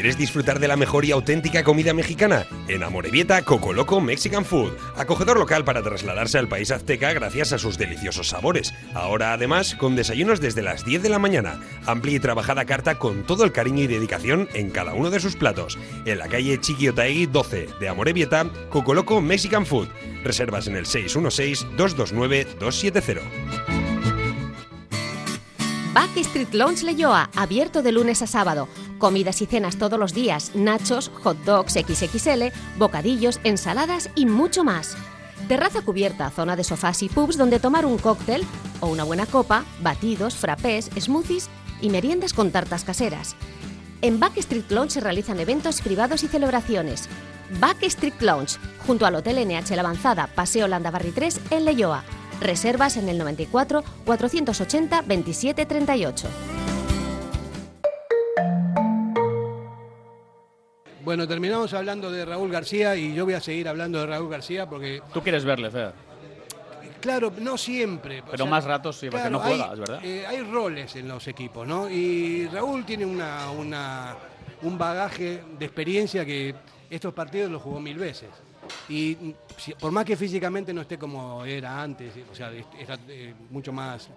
¿Quieres disfrutar de la mejor y auténtica comida mexicana? En Amorebieta, Coco Loco Mexican Food, acogedor local para trasladarse al país azteca gracias a sus deliciosos sabores. Ahora además con desayunos desde las 10 de la mañana, amplia y trabajada carta con todo el cariño y dedicación en cada uno de sus platos. En la calle Chiquiotaegui 12 de Amorebieta, Coco Loco Mexican Food. Reservas en el 616-229-270. Backstreet Lounge Leyoa, abierto de lunes a sábado. Comidas y cenas todos los días, nachos, hot dogs XXL, bocadillos, ensaladas y mucho más. Terraza cubierta, zona de sofás y pubs donde tomar un cóctel o una buena copa, batidos, frappés, smoothies y meriendas con tartas caseras. En Backstreet Lounge se realizan eventos privados y celebraciones. Backstreet Lounge, junto al Hotel NH La Avanzada, Paseo Landabarri 3, en Leyoa. Reservas en el 94 480 27 38. Bueno, terminamos hablando de Raúl García y yo voy a seguir hablando de Raúl García porque, Tú quieres verle, Fer. claro, no siempre. o Pero sea, más ratos sí, porque no juega, hay, es verdad. eh, hay roles en los equipos, ¿no? Y Raúl tiene una, una- un bagaje de experiencia que estos partidos los jugó mil veces. Y por más que físicamente no esté como era antes, o sea, est- está eh, mucho más,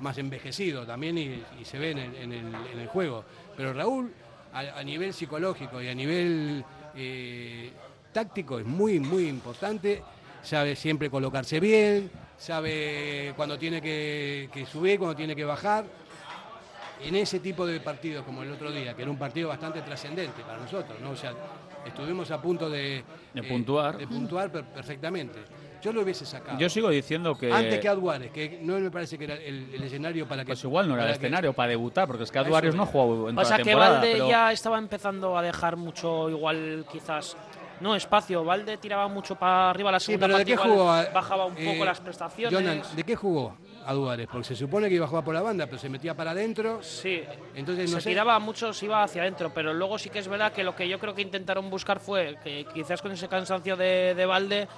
más envejecido también y, y se ve en el, en el- en el juego. Pero Raúl, a, a nivel psicológico y a nivel eh, táctico, es muy, muy importante. Sabe siempre colocarse bien, sabe cuando tiene que, que subir, cuando tiene que bajar. En ese tipo de partidos como el otro día, que era un partido bastante trascendente para nosotros, ¿no? O sea, estuvimos a punto de, De eh, puntuar. de puntuar per- perfectamente. Yo lo hubiese sacado. Yo sigo diciendo que. Antes que Aduares, que no me parece que era el, el escenario para que. Pues igual no era el que- escenario para debutar, porque es que A no ha jugado en toda O sea la que temporada. Valde pero- ya estaba empezando a dejar mucho, igual quizás. No, espacio. Valde tiraba mucho para arriba la Sí, segunda pero ¿de parte, qué jugó? a- bajaba un poco eh, las prestaciones. Jonan, ¿de qué jugó Aduares? Porque se supone que iba a jugar por la banda, pero se metía para adentro. Sí. Entonces no se sé. tiraba mucho, se iba hacia adentro, pero luego sí que es verdad que lo que yo creo que intentaron buscar fue que quizás con ese cansancio de, de Valde,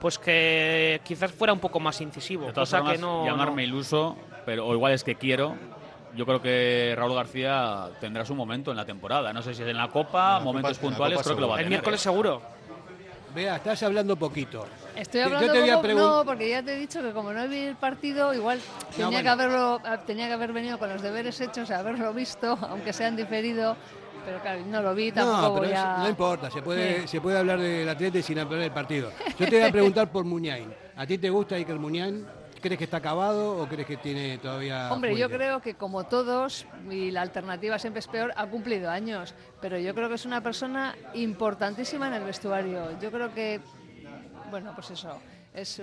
pues que quizás fuera un poco más incisivo. De todas cosa formas, que no. llamarme no. iluso, pero o igual es que quiero. Yo creo que Raúl García tendrá su momento en la temporada. No sé si es en la Copa, la momentos Copa- puntuales, Copa creo que lo va a El tener. miércoles ¿eh? seguro. Vea, estás hablando poquito. Estoy Yo hablando te voy a como- pregun- no, porque ya te he dicho que como no vi el partido, igual tenía bueno. que haberlo, tenía que haber venido con los deberes hechos, haberlo visto, aunque sean diferido. Pero claro, no lo vi, tampoco No, pero no importa, se puede, Sí. se puede hablar del Atleti sin hablar del partido. Yo te voy a preguntar por Muñain. ¿A ti te gusta Iker Muñain? ¿Crees que está acabado o crees que tiene todavía Hombre, yo creo que como todos, y la alternativa siempre es peor, ha cumplido años, pero yo creo que es una persona importantísima en el vestuario. Yo creo que, bueno, pues eso, es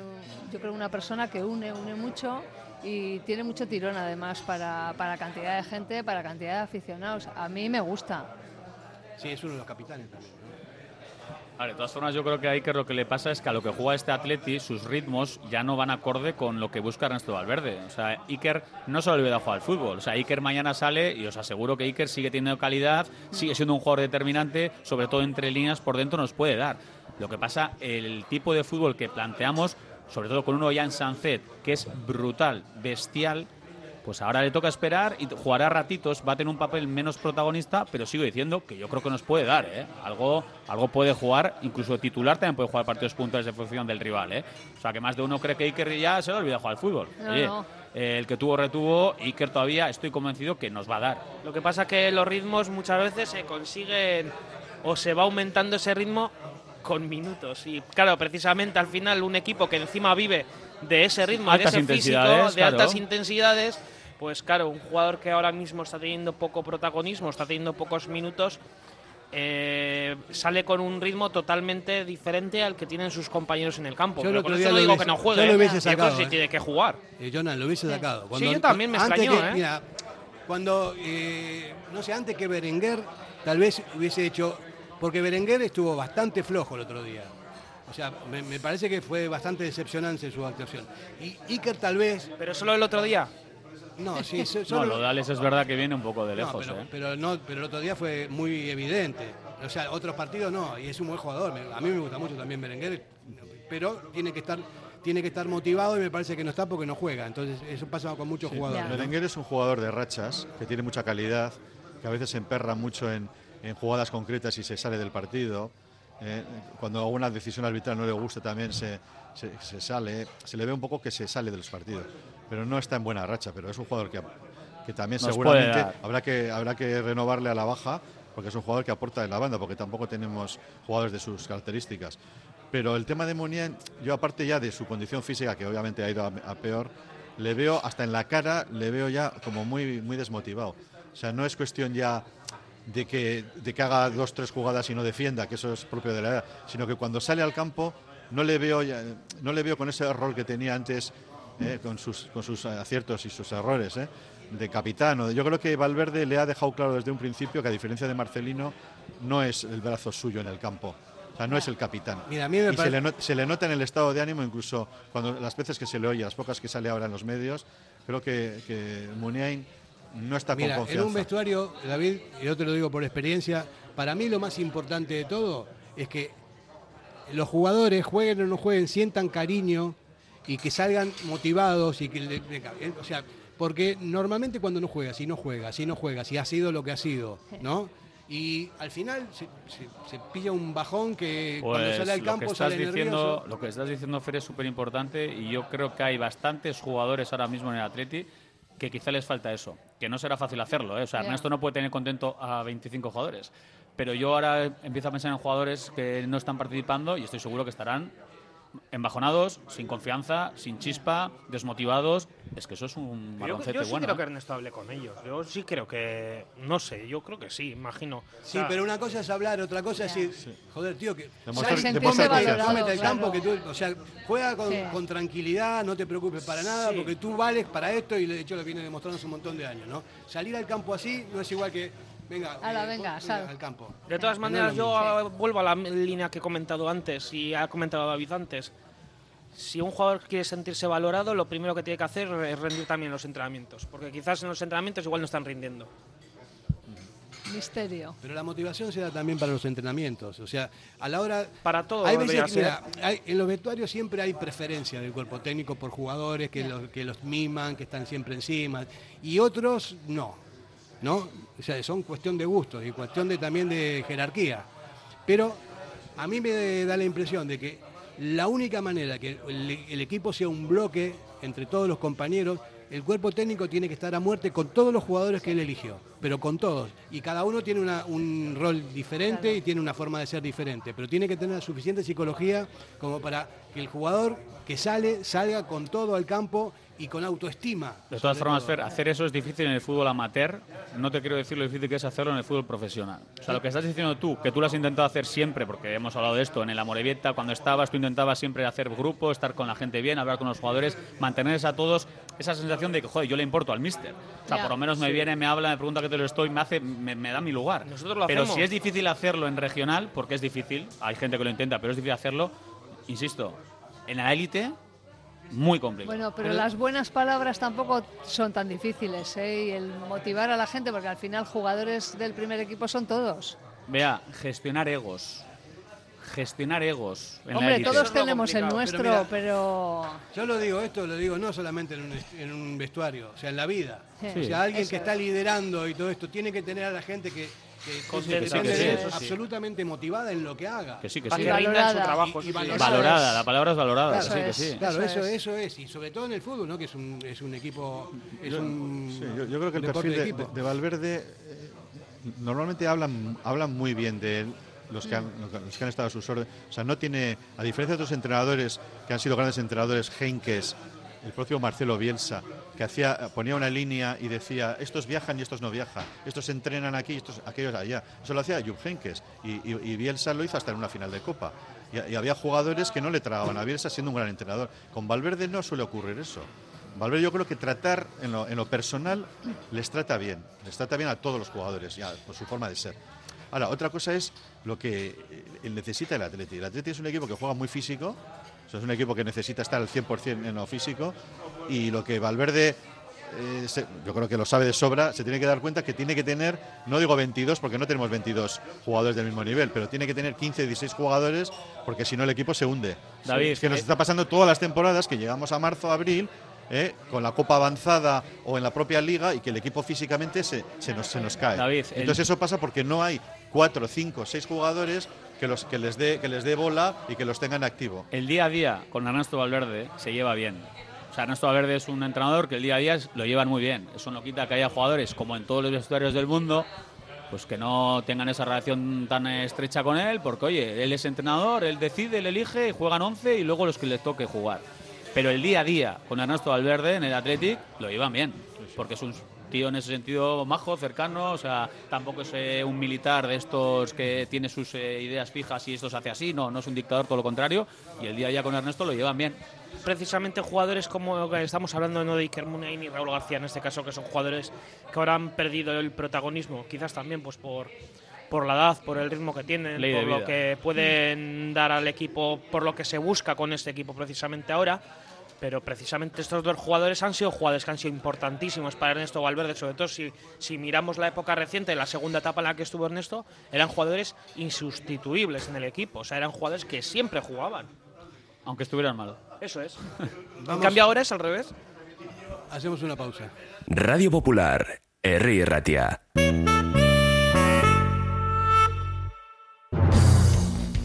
yo creo una persona que une, une mucho y tiene mucho tirón además para, para cantidad de gente, para cantidad de aficionados. A mí me gusta. Sí, es uno de los capitanes también. ¿no? Vale, de todas formas, yo creo que a Iker lo que le pasa es que a lo que juega este Atleti, sus ritmos ya no van acorde con lo que busca Ernesto Valverde. O sea, Iker no se le olvida jugar al fútbol. O sea, Iker mañana sale y os aseguro que Iker sigue teniendo calidad, sigue siendo un jugador determinante, sobre todo entre líneas por dentro nos puede dar. Lo que pasa, el tipo de fútbol que planteamos, sobre todo con uno ya en Sanzet, que es brutal, bestial, pues ahora le toca esperar y jugará ratitos, va a tener un papel menos protagonista, pero sigo diciendo que yo creo que nos puede dar, ¿eh? Algo, algo puede jugar, incluso de titular también puede jugar partidos puntuales de función del rival, ¿eh? O sea que más de uno cree que Iker ya se le olvida jugar al fútbol. No, Oye, no. eh, el que tuvo retuvo, Iker todavía estoy convencido que nos va a dar. Lo que pasa que los ritmos muchas veces se consiguen o se va aumentando ese ritmo con minutos. Y claro, precisamente al final un equipo que encima vive de ese ritmo, Altas de ese físico, intensidades, de claro. altas intensidades, pues claro, un jugador que ahora mismo está teniendo poco protagonismo, está teniendo pocos minutos, eh, sale con un ritmo totalmente diferente al que tienen sus compañeros en el campo. Yo Pero con eso no digo hubiese- que no yo juegue. lo ¿eh? hubiese sacado, sí ¿eh? tiene que jugar. Eh, Jonan, lo hubiese sacado. Sí, yo también me extrañó, que- ¿eh? Mira, cuando, eh, no sé, antes que Berenguer, tal vez hubiese hecho, porque Berenguer estuvo bastante flojo el otro día. O sea, me, me parece que fue bastante decepcionante su actuación. Y Iker tal vez... ¿Pero solo el otro día? No, sí, so- No, solo... lo de Alex es verdad que viene un poco de No, lejos, pero, ¿eh? pero no, pero el otro día fue muy evidente. O sea, otros partidos no, y es un buen jugador. A mí me gusta mucho también Berenguer, pero tiene que estar tiene que estar motivado y me parece que no está porque no juega. Entonces, eso pasa con muchos jugadores. Berenguer es un jugador de rachas, que tiene mucha calidad, que a veces se emperra mucho en, en jugadas concretas y se sale del partido. Eh, cuando alguna decisión arbitral no le gusta también se, se- se sale. Se le ve un poco que se sale de los partidos. Pero no está en buena racha, pero es un jugador que, que también Nos seguramente habrá que, habrá que renovarle a la baja, porque es un jugador que aporta en la banda, porque tampoco tenemos jugadores de sus características. Pero el tema de Munier, yo aparte ya de su condición física, que obviamente ha ido a, a peor, le veo hasta en la cara, le veo ya como muy, muy desmotivado. O sea, no es cuestión ya de que, de que haga dos, tres jugadas y no defienda, que eso es propio de la edad, sino que cuando sale al campo no le veo, ya- no le veo con ese rol que tenía antes, eh, con, sus, con sus aciertos y sus errores, eh, de capitán. Yo creo que Valverde le ha dejado claro desde un principio que a diferencia de Marcelino, no es el brazo suyo en el campo. O sea, no es el capitán. Mira, a mí me y se le, not- se le nota en el estado de ánimo, incluso cuando las veces que se le oye, las pocas que sale ahora en los medios, creo que, que Muniain no está Mira, con en un vestuario, David, y yo te lo digo por experiencia, para mí lo más importante de todo es que los jugadores, jueguen o no jueguen, sientan cariño y que salgan motivados y que le- le- eh, o sea, porque normalmente cuando no juegas, si no juegas, si no juegas, si ha sido lo que ha sido, ¿no? Y al final se, se- se pilla un bajón que cuando Pues sale al lo, campo que estás sale diciendo, nervioso. lo que estás diciendo, Fer, es súper importante y yo creo que hay bastantes jugadores ahora mismo en el Atleti que quizá les falta eso, que no será fácil hacerlo. ¿eh? O sea. Ernesto no puede tener contento a 25 jugadores. Pero yo ahora empiezo a pensar en jugadores que no están participando y estoy seguro que estarán embajonados, sin confianza, sin chispa, desmotivados. Es que eso es un Yo, marroncete yo sí bueno. creo ¿eh? que Ernesto hable con ellos. Yo sí creo que. No sé, yo creo que sí, imagino. Sí, pero una cosa es hablar, otra cosa es decir, joder, tío, que confianza. cómete el campo, que tú, o sea, juega con, Sí. con tranquilidad, no te preocupes para nada, Sí. porque tú vales para esto y de hecho lo viene demostrando hace un montón de años, ¿no? Salir al campo así no es igual que, venga, Ala, eh, venga, sal. al campo. De todas maneras, yo vuelvo a la línea que he comentado antes y ha comentado David antes. Si un jugador quiere sentirse valorado, lo primero que tiene que hacer es rendir también en los entrenamientos, porque quizás en los entrenamientos igual no están rindiendo. Misterio. Pero la motivación se da también para los entrenamientos. O sea, a la hora. Para todo Hay veces debería que, mira, hay- en los vestuarios siempre hay preferencia del cuerpo técnico por jugadores que, los, que los miman, que están siempre encima. Y otros no. ¿No? O sea, son cuestión de gustos y cuestión de, también de jerarquía. Pero a mí me da la impresión de que la única manera que el, equipo sea un bloque entre todos los compañeros el cuerpo técnico tiene que estar a muerte con todos los jugadores que él eligió, pero con todos. Y cada uno tiene una- un rol diferente y tiene una forma de ser diferente, pero tiene que tener suficiente psicología como para que el jugador que sale salga con todo al campo y con autoestima. De todas formas, todo. Fer, hacer eso es difícil en el fútbol amateur. No te quiero decir lo difícil que es hacerlo en el fútbol profesional. O sea, lo que estás diciendo tú, que tú lo has intentado hacer siempre, porque hemos hablado de esto en el Amorebieta, cuando estabas, tú intentabas siempre hacer grupo, estar con la gente bien, hablar con los jugadores, mantenerles a todos esa sensación de que, joder, yo le importo al míster. O sea, Ya. por lo menos me Sí. viene, me habla, me pregunta qué te lo estoy, me hace, me, me da mi lugar. Nosotros lo pero hacemos. si es difícil hacerlo en regional, porque es difícil, hay gente que lo intenta, pero es difícil hacerlo, insisto, en la élite, muy complicado. Bueno, pero las buenas palabras tampoco son tan difíciles, ¿eh? Y el motivar a la gente, porque al final jugadores del primer equipo son todos. Vea, gestionar egos. Gestionar egos. en Hombre, todos tenemos el nuestro, Pero Yo lo digo esto, lo digo no solamente en un, est- en un vestuario, o sea, en la vida. Sí. O sea, alguien Eso que es. está liderando y todo esto tiene que tener a la gente que, que, Contenta, que sí, absolutamente motivada en lo que haga. Que sí, que sí. que rinda su Valorada. trabajo. Y- valorada. Valorada, la palabra es valorada, Claro, que sí, que sí. Claro, Eso eso, es. eso es. Y sobre todo en el fútbol, ¿no? Que es un, es un equipo. Es Yo- un, sí, yo, yo creo que el perfil de, equipo. de- de Valverde eh, normalmente hablan, hablan muy bien de él los que, han, los que han estado a sus órdenes. O sea, no tiene, a diferencia de otros entrenadores que han sido grandes entrenadores, Henkes, el propio Marcelo Bielsa, que hacía, ponía una línea y decía, estos viajan y estos no viajan, estos entrenan aquí y estos, aquellos allá. Eso lo hacía Jupp Henkes y, y- y Bielsa lo hizo hasta en una final de Copa. Y, y había jugadores que no le tragaban a Bielsa siendo un gran entrenador. Con Valverde no suele ocurrir eso. Valverde yo creo que tratar en lo, en lo personal les trata bien, les trata bien a todos los jugadores, ya por su forma de ser. Ahora, otra cosa es lo que eh, necesita el Atleti. El Atleti es un equipo que juega muy físico, o sea, es un equipo que necesita estar al 100% en lo físico y lo que Valverde, eh, se- yo creo que lo sabe de sobra, se tiene que dar cuenta que tiene que tener, no digo 22 porque no tenemos 22 jugadores del mismo nivel, pero tiene que tener 15, 16 jugadores porque si no el equipo se hunde. David, es que nos eh, está pasando todas las temporadas que llegamos a marzo, abril, eh, con la Copa avanzada o en la propia liga y que el equipo físicamente se, se nos, se nos cae. David, el- Entonces eso pasa porque no hay cuatro, cinco, seis jugadores que, los, que, les dé, que les dé bola y que los tengan activo. El día a día con Ernesto Valverde se lleva bien. O sea, Ernesto Valverde es un entrenador que el día a día lo llevan muy bien. Eso no quita que haya jugadores, como en todos los vestuarios del mundo, pues que no tengan esa relación tan estrecha con él, porque oye, él es entrenador, él decide, él elige, juegan 11 y luego los que les toque jugar. Pero el día a día con Ernesto Valverde en el Athletic lo llevan bien, porque es un tío en ese sentido majo, cercano, o sea, tampoco es eh, un militar de estos que tiene sus eh, ideas fijas y esto se hace así, no, no es un dictador, todo lo contrario, y el día a día con Ernesto lo llevan bien. precisamente jugadores como estamos hablando no de Iker Muniain y Raúl García en este caso que son jugadores que ahora han perdido el protagonismo quizás también pues por por la edad, por el ritmo que tienen, por lo que pueden dar al equipo, por lo que se busca con este equipo precisamente ahora. Pero precisamente estos dos jugadores han sido jugadores que han sido importantísimos para Ernesto Valverde, sobre todo si, si miramos la época reciente, la segunda etapa en la que estuvo Ernesto, eran jugadores insustituibles en el equipo, o sea, eran jugadores que siempre jugaban. Aunque estuvieran mal. Eso es. En cambio ahora es al revés. Hacemos una pausa. Radio Popular, Herri Ratia.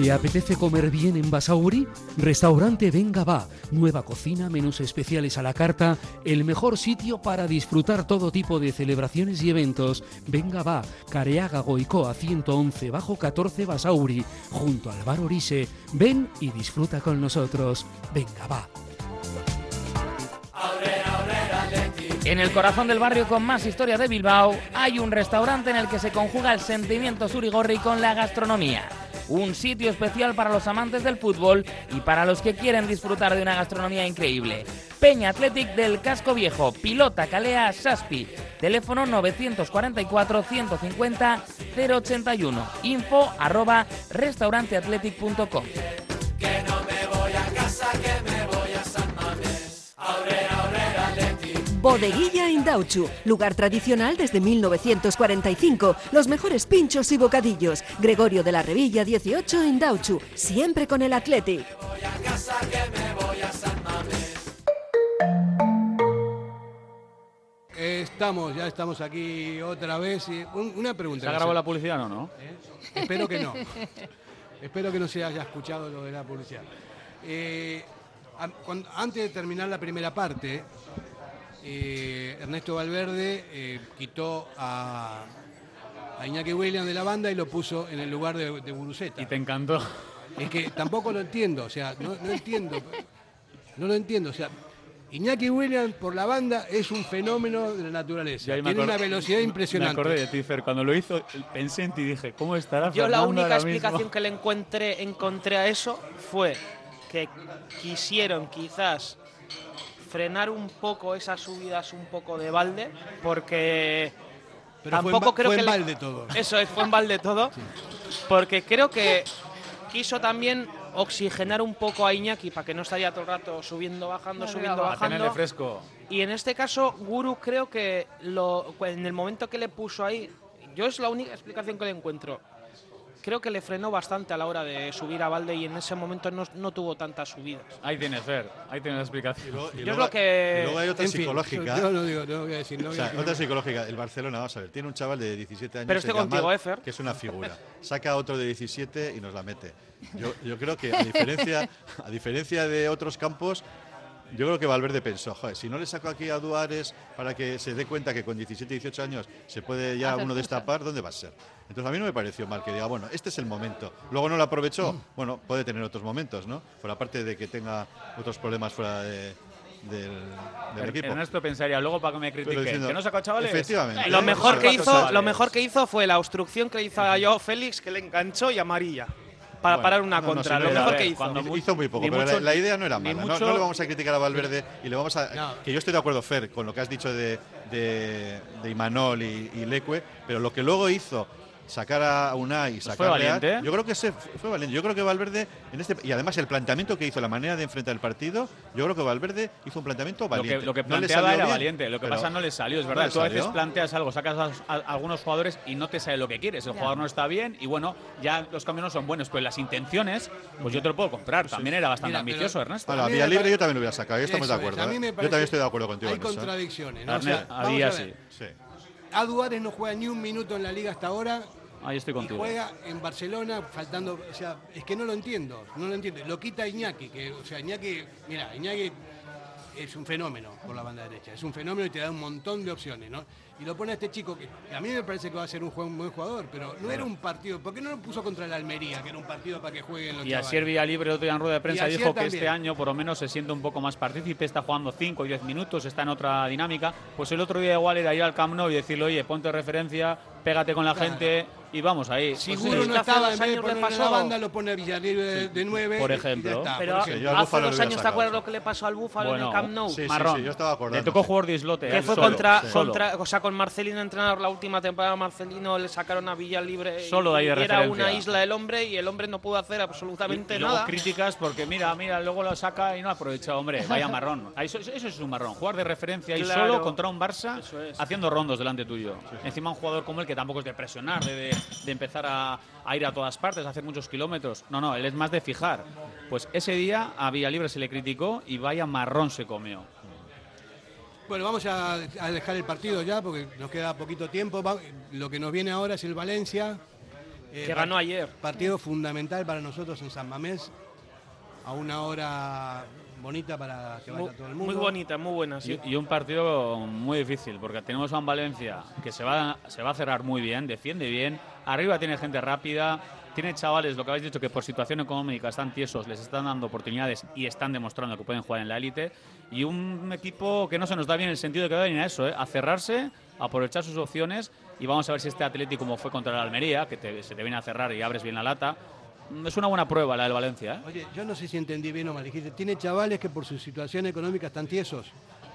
¿Te apetece comer bien en Basauri? Restaurante Venga Va. Nueva cocina, menús especiales a la carta, el mejor sitio para disfrutar todo tipo de celebraciones y eventos. Venga Va, Careaga Goicoa 111 bajo 14 Basauri, junto al bar Orise. Ven y disfruta con nosotros. Venga Va. En el corazón del barrio con más historia de Bilbao hay un restaurante en el que se conjuga el sentimiento surigorri con la gastronomía. Un sitio especial para los amantes del fútbol y para los que quieren disfrutar de una gastronomía increíble. Peña Athletic del Casco Viejo, Pilota Calea Saspi. Teléfono 944 150 081. Info arroba restauranteathletic.com. Bodeguilla Indauchu, lugar tradicional desde 1945. Los mejores pinchos y bocadillos. Gregorio de la Revilla 18 Indauchu, siempre con el Athletic. Estamos, ya estamos aquí otra vez. una pregunta. ¿Se ha grabado la publicidad o no? Espero que no. Espero que no se haya escuchado lo de la publicidad. Eh, antes de terminar la primera parte, eh, Ernesto Valverde eh, quitó a, a Iñaki Williams de la banda y lo puso en el lugar de, de. Y te encantó. Es que tampoco lo entiendo, o sea, no, no entiendo. No lo entiendo, o sea, Iñaki Williams por la banda es un fenómeno de la naturaleza. Tiene una velocidad impresionante. Me acordé de ti, Fer. Cuando lo hizo, pensé en ti y dije, ¿cómo estará Yo la única ahora mismo? explicación que le encontré, encontré a eso fue que quisieron quizás frenar un poco esas subidas un poco de balde, porque Pero fue en tampoco creo fue que en le- balde todo. Eso es, fue en balde todo, porque creo que quiso también oxigenar un poco a Iñaki para que no estaría todo el rato subiendo, bajando, subiendo, para tenerle bajando. fresco. Y en este caso, Guru creo que lo, en el momento que le puso ahí, yo es la única explicación que le encuentro. Creo que le frenó bastante a la hora de subir a Valde y en ese momento no, no tuvo tantas subidas. Ahí tienes, Fer. Ahí tienes la explicación. Yo es lo que- y luego hay otra En fin, psicológica. yo no digo, no voy a decir, no O voy sea, a decir. otra psicológica. El Barcelona, vamos a ver, tiene un chaval de 17 años. Pero estoy contigo, ¿eh, Fer? Que es una figura. Saca a otro de 17 y nos la mete. Yo, yo creo que, a diferencia, a diferencia de otros campos, yo creo que Valverde pensó, joder, si no le saco aquí a Duares para que se dé cuenta que con 17, 18 años se puede ya uno destapar, ¿dónde va a ser? Entonces a mí no me pareció mal que diga, bueno, este es el momento. Luego no lo aprovechó, Mm. bueno, puede tener otros momentos, ¿no? Por aparte de que tenga otros problemas fuera de- del, del equipo. Ernesto pensaría, luego para que me critiquen, diciendo, que no saca chavales. Efectivamente. Lo mejor, que hizo, lo mejor que hizo fue la obstrucción que le hizo a Joao Félix, que le enganchó y amarilla. Para Bueno, parar una no, contra. lo mejor que hizo. hizo muy poco, pero la- mucho- la, idea no era ni mala. No, mucho- no le vamos a criticar a Valverde y le vamos a. No. Que yo estoy de acuerdo, Fer, con lo que has dicho de, de, de Imanol y, y Leque, pero lo que luego hizo sacar a Unai y Pues fue sacar a valiente, ¿eh? yo creo que ese fue valiente. Yo creo que Valverde en este y además el planteamiento que hizo, la manera de enfrentar el partido, yo creo que Valverde hizo un planteamiento Lo que, valiente. lo que planteaba era bien, valiente, lo que pasa no le salió, es verdad. Tú a veces planteas algo, sacas a, a- a algunos jugadores y no te sale lo que quieres. El jugador no está bien y bueno, ya los cambios no son buenos, pero las intenciones, pues yo te lo puedo comprar. También era bastante Mira, ambicioso, Ernesto. A Vía Libre yo también lo hubiera sacado, estamos de acuerdo. a mí ¿eh? me Yo también estoy de acuerdo contigo Hay ¿eh? contradicciones. ¿no? O sea, a día sí. Sí. A Duárez no juega ni un minuto en la liga hasta ahora Ahí estoy y contigo. juega en Barcelona faltando, o sea, es que no lo entiendo, no lo entiendo. Lo quita Iñaki, que, o sea, Iñaki, mira, Iñaki es un fenómeno por la banda derecha, es un fenómeno y te da un montón de opciones, ¿no? y lo pone a este chico que a mí me parece que va a ser un, un buen jugador, pero no era un partido. ¿Por qué no lo puso contra el Almería, que era un partido para que jueguen los Y? Asier Villalibre, el otro día en rueda de prensa, Y dijo que este año por lo menos se siente un poco más partícipe, está jugando 5 y 10 minutos, está en otra dinámica. Pues el otro día igual era ir al Camp Nou y decirle, oye, ponte referencia, pégate con la Claro. gente y vamos ahí. Seguro Pues, no sí. estaba, en vez de la banda, lo pone de 9. Por ejemplo. Pero hace dos años, ¿te acuerdas lo que le pasó al Búfalo en el Camp Nou? marrón. Le tocó jugar de islote. Que él fue solo, contra, solo. contra, o sea, con Marcelino entrenador la última temporada, Marcelino le sacaron a Villa Libre y- Solo de ahí de y era referencia. una isla el hombre y el hombre no pudo hacer absolutamente Y luego nada. críticas porque mira, mira, luego lo saca y no aprovecha, hombre, vaya marrón. Eso, eso es un marrón, jugar de referencia y Claro. solo contra un Barça es. haciendo rondos delante tuyo. Encima un jugador como él que tampoco es de presionar, de, de- de empezar a, a ir a todas partes, a hacer muchos kilómetros. No, no, él es más de fijar. Pues ese día a Villalibre se le criticó y vaya marrón se comió. Bueno, vamos a, a dejar el partido ya porque nos queda poquito tiempo. Va- lo que nos viene ahora es el Valencia. eh, Que ganó ayer. Partido fundamental para nosotros en San Mamés. A una hora bonita para que vaya Muy, todo el mundo. muy bonita, muy buena, sí. Y, y un partido muy difícil, porque tenemos a un Valencia que se va, se va a cerrar muy bien, defiende bien, arriba tiene gente rápida, tiene chavales, lo que habéis dicho, que por situación económica están tiesos, les están dando oportunidades y están demostrando que pueden jugar en la élite, y un equipo que no se nos da bien el sentido de que va a venir a eso, ¿eh? a cerrarse, a aprovechar sus opciones, y vamos a ver si este Atlético, como fue contra el Almería, que te- se te viene a cerrar y abres bien la lata, es una buena prueba la del Valencia. ¿eh? Oye, yo no sé si entendí bien o mal. Dijiste, tiene chavales que por su situación económica están tiesos.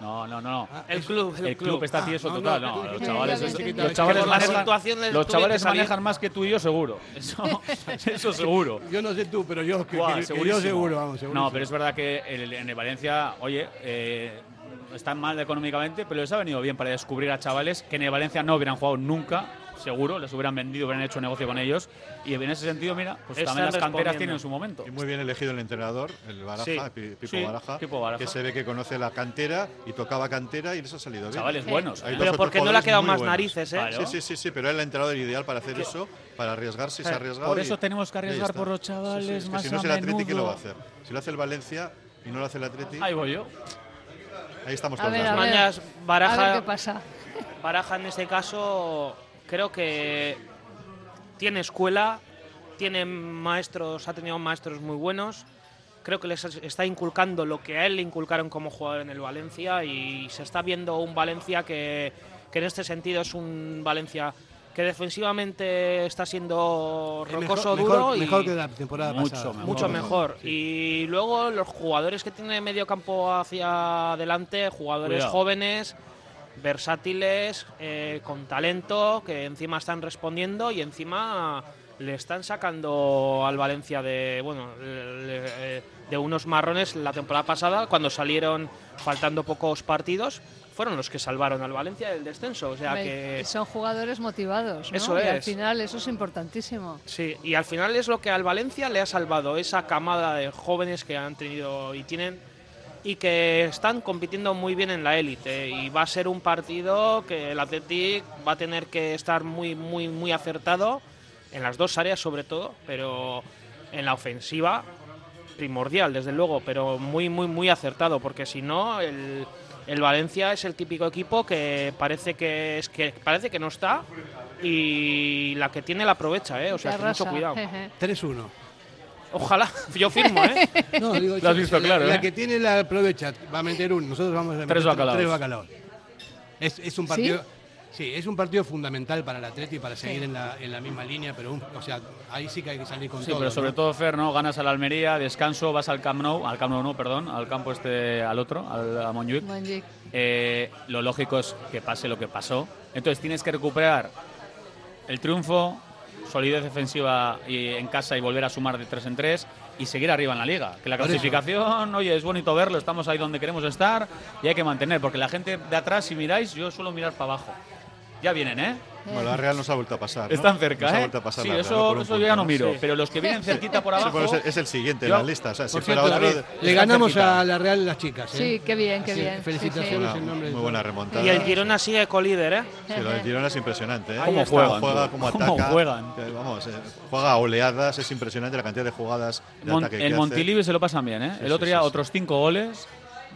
No, no, no. El club, el El club club. está tieso Ah, no, total. no, No, los chavales, los chavales manejan, los chavales más que tú y yo seguro. Eso, eso seguro. Yo no sé tú, pero yo, que- que- que yo seguro, vamos, No, segurísimo. pero es verdad que el- en el Valencia, oye, eh, están mal económicamente, pero les ha venido bien para descubrir a chavales que en el Valencia no hubieran jugado nunca, seguro, les hubieran vendido, hubieran hecho negocio con ellos. Y en ese sentido, mira, pues Están también las canteras tienen su momento. Y muy bien elegido el entrenador, el Baraja, Sí, Pi- Pipo, sí, Baraja, Pipo Baraja. que se ve que conoce la cantera y tocaba cantera y les ha salido bien. Chavales buenos, Hay ¿eh? Pero porque no le ha quedado más buenos. narices, ¿eh? Claro. Sí, sí, sí, sí, pero era el entrenador ideal para hacer eso, para arriesgarse, se ha arriesgado. Por y- eso tenemos que y arriesgar por los Sí, chavales sí, es que más si no a es el Atleti, ¿quién lo va a hacer? Si lo hace el Valencia y no lo hace el Atleti, Ahí voy yo. ahí estamos A todos. ver, las a ver. Mañas, Baraja- A ver qué pasa. Baraja en este caso creo que tiene escuela, tiene maestros, ha tenido maestros muy buenos. Creo que les está inculcando lo que a él le inculcaron como jugador en el Valencia y se está viendo un Valencia que, que en este sentido es un Valencia que defensivamente está siendo Es rocoso, mejor, duro mejor, y mejor que la temporada Mucho pasada. mejor. mucho mejor. Y luego los jugadores que tiene medio campo hacia adelante, jugadores Cuidado. jóvenes, versátiles, eh, con talento, que encima están respondiendo y encima le están sacando al Valencia de bueno eh, de unos marrones la temporada pasada cuando salieron faltando pocos partidos fueron los que salvaron al Valencia del descenso o sea que Son jugadores motivados, ¿no? Eso Y al es. final eso es importantísimo. Sí, y al final es lo que al Valencia le ha salvado, esa camada de jóvenes que han tenido y tienen y que están compitiendo muy bien en la élite y va a ser un partido que el Athletic va a tener que estar muy muy muy acertado en las dos áreas sobre todo, pero en la ofensiva primordial desde luego, pero muy muy muy acertado porque si no el el Valencia es el típico equipo que parece que es que parece que no está y la que tiene la aprovecha, ¿eh? O sea, mucho cuidado. jeje. 3-1. Ojalá, yo firmo, ¿eh? No, digo, Lo has visto la, claro, la ¿eh? que tiene la aprovecha, va a meter uno. Nosotros vamos a meter Tres bacalaos. tres bacalaos. Es, es un partido. ¿Sí? es un partido fundamental para el Atleti para seguir en, la, en la misma línea, pero un- o sea, ahí sí que hay que salir con Sí, todo. pero sobre ¿no? todo, Fer, ¿no? Ganas a la Almería, descanso, vas al Camp Nou, al Camp Nou no, perdón, al campo este, al otro, al, a Montjuic. Montjuic. Eh, lo lógico es que pase lo que pasó. Entonces tienes que recuperar el triunfo, solidez defensiva y en casa y volver a sumar de tres en tres y seguir arriba en la liga. Que la clasificación, oye, es bonito verlo, estamos ahí donde queremos estar y hay que mantener, porque la gente de atrás, si miráis, yo suelo mirar para abajo. Ya vienen, ¿eh? Bueno, la Real nos ha vuelto a pasar. ¿no? Están cerca, Nos ha ¿eh? vuelto a pasar sí, la Real, eso, por un eso yo punto, ya no miro. Sí. Pero los que vienen cerquita por Sí, abajo. bueno, es, el, es el siguiente en la lista. O sea, si fuera otro. le, le ganamos cerquita. a la Real las chicas. ¿eh? Sí, qué bien, qué Sí, bien. Sí, Felicitaciones en nombre de muy buena remontada. Y el Girona sigue colíder, ¿eh? Sí, lo del Girona es impresionante. ¿eh? ¿Cómo Está, juegan, Juega, cómo ¿Cómo ataca. juegan? que, Vamos, eh, juega a oleadas, es impresionante la cantidad de jugadas de Mon- ataque en. Montilivi se lo pasan bien, ¿eh? Sí, el otro sí, día sí, sí. otros cinco goles.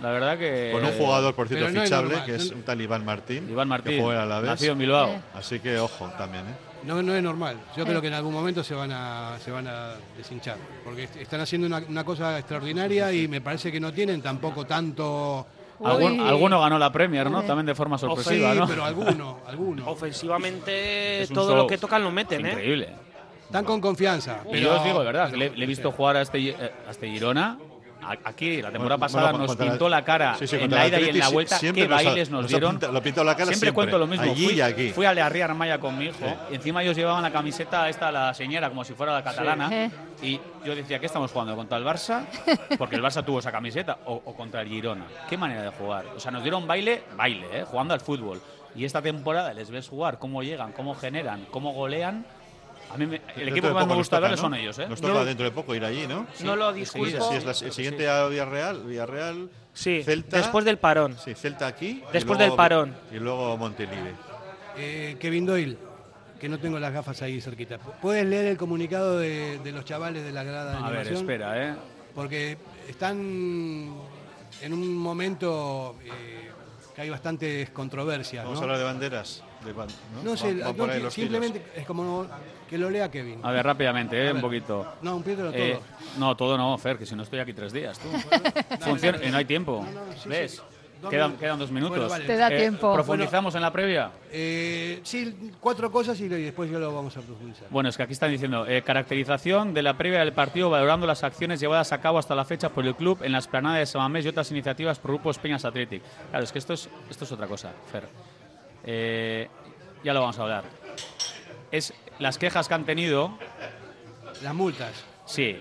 La verdad que. Con un jugador, por cierto, no fichable, normal, que es un tal Iván Martín. Iván Martín, que juega en Alavés. nacido en Bilbao. Eh. Así que ojo también, ¿eh? No, no es normal. Yo creo que en algún momento se van a, se van a deshinchar. Porque est- están haciendo una, una cosa extraordinaria y me parece que no tienen tampoco tanto. Algún- Uy. alguno ganó la Premier, ¿no? También de forma sorpresiva, sí, ¿no? pero alguno, alguno. Ofensivamente, todo show. lo que tocan lo meten, ¿eh? Increíble. Están con confianza. Y Pero yo os digo, de verdad, que le, le he visto jugar a este, eh, a este Girona. Aquí, la temporada Bueno, pasada, bueno, nos contra la- pintó la cara Sí, sí, en la ida y en la vuelta. siempre ¿Qué bailes nos nos dieron? pinta- lo pintó la cara siempre, siempre, cuento lo mismo. allí fui, y aquí. fui a Learría Armaya con mi hijo. Y encima ellos llevaban la camiseta esta, la señora, como si fuera la catalana. Y yo decía, ¿qué estamos jugando? ¿Contra el Barça? Porque el Barça tuvo esa camiseta. O, o contra el Girona. ¿Qué manera de jugar? O sea, nos dieron baile, baile, ¿eh? jugando al fútbol. Y esta temporada les ves jugar, cómo llegan, cómo generan, cómo golean. A mí me- el Dentro equipo que más me gusta ver ¿no? son ellos, ¿eh? Nos No toca dentro de poco ir allí, ¿no? No lo Sí, sí, es la- el siguiente a Villarreal, Villarreal, Sí, Celta. después del parón. Sí, Celta aquí. Después luego- del parón. Y luego Montelive. Eh, Kevin Doyle, que no tengo las gafas ahí cerquita. ¿Puedes leer el comunicado de, de los chavales de la grada de A ver, espera, ¿eh? Porque están en un momento eh, que hay bastantes controversias. Vamos ¿no? a hablar de banderas. de ban- ¿no? No sé, no, simplemente es como que lo lea Kevin. A ver, rápidamente, ¿eh? A un poquito. No, un Pedro, todo. Eh, no, todo no, Fer, que si no estoy aquí tres días, tú. Funciona, y no hay tiempo. sí, ¿Ves? sí. Dos Quedan, minutos. quedan dos minutos. Bueno, vale. Te da Eh, tiempo. ¿Profundizamos en la previa? Eh, sí, cuatro cosas y después ya lo vamos a profundizar. Bueno, es que aquí están diciendo, eh, caracterización de la previa del partido valorando las acciones llevadas a cabo hasta la fecha por el club en la esplanada de Samamés y otras iniciativas por grupos Peñas Athletic. Claro, es que esto es, esto es otra cosa, Fer. Eh, ya lo vamos a hablar. Es las quejas que han tenido, Las multas. sí.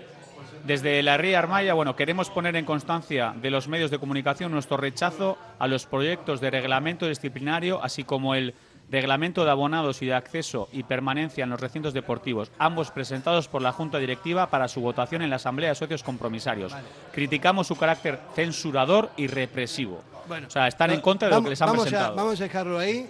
Desde la Ría Armaya, bueno, queremos poner en constancia de los medios de comunicación nuestro rechazo a los proyectos de reglamento disciplinario, así como el reglamento de abonados y de acceso y permanencia en los recintos deportivos, ambos presentados por la Junta Directiva para su votación en la Asamblea de Socios Compromisarios. Criticamos su carácter censurador y represivo. Bueno, o sea, están en contra de lo que les han vamos presentado. A, vamos a dejarlo ahí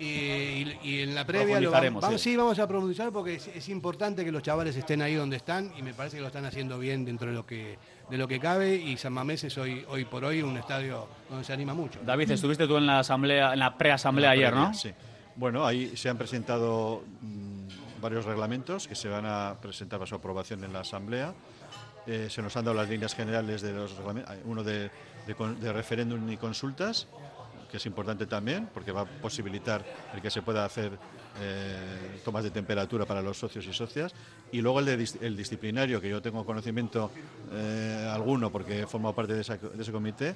y, y- y en la previa lo vamos, vamos- sí. sí, vamos a profundizar porque es, es importante que los chavales estén ahí donde están y me parece que lo están haciendo bien dentro de lo que de lo que cabe y San Mamés es hoy hoy por hoy un estadio donde se anima mucho. David, estuviste tú en la asamblea, en la preasamblea ayer, previa, ¿no? Sí. Bueno, ahí se han presentado mm, varios reglamentos que se van a presentar para su aprobación en la Asamblea. Eh, se nos han dado las líneas generales de los reglamentos, uno de, de con- de referéndum y consultas, que es importante también, porque va a posibilitar el que se pueda hacer eh, tomas de temperatura para los socios y socias. Y luego el, de el disciplinario, que yo tengo conocimiento eh, alguno, porque he formado parte de, ese comité,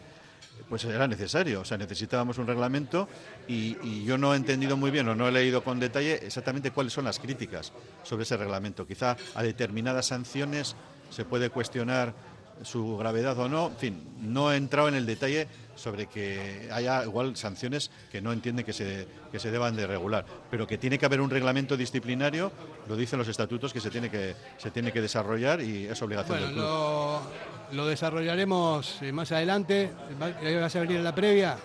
pues era necesario. O sea, necesitábamos un reglamento y yo no he entendido muy bien o no he leído con detalle exactamente cuáles son las críticas sobre ese reglamento. Quizá a determinadas sanciones se puede cuestionar su gravedad o no. En fin, no he entrado en el detalle sobre que haya igual sanciones que no entiende que se, que se deban de regular, pero que tiene que haber un reglamento disciplinario, lo dicen los estatutos que se tiene que, se tiene que desarrollar y es obligación Bueno, del club. lo, lo desarrollaremos eh, más adelante. Va- ¿Vas a venir a la previa?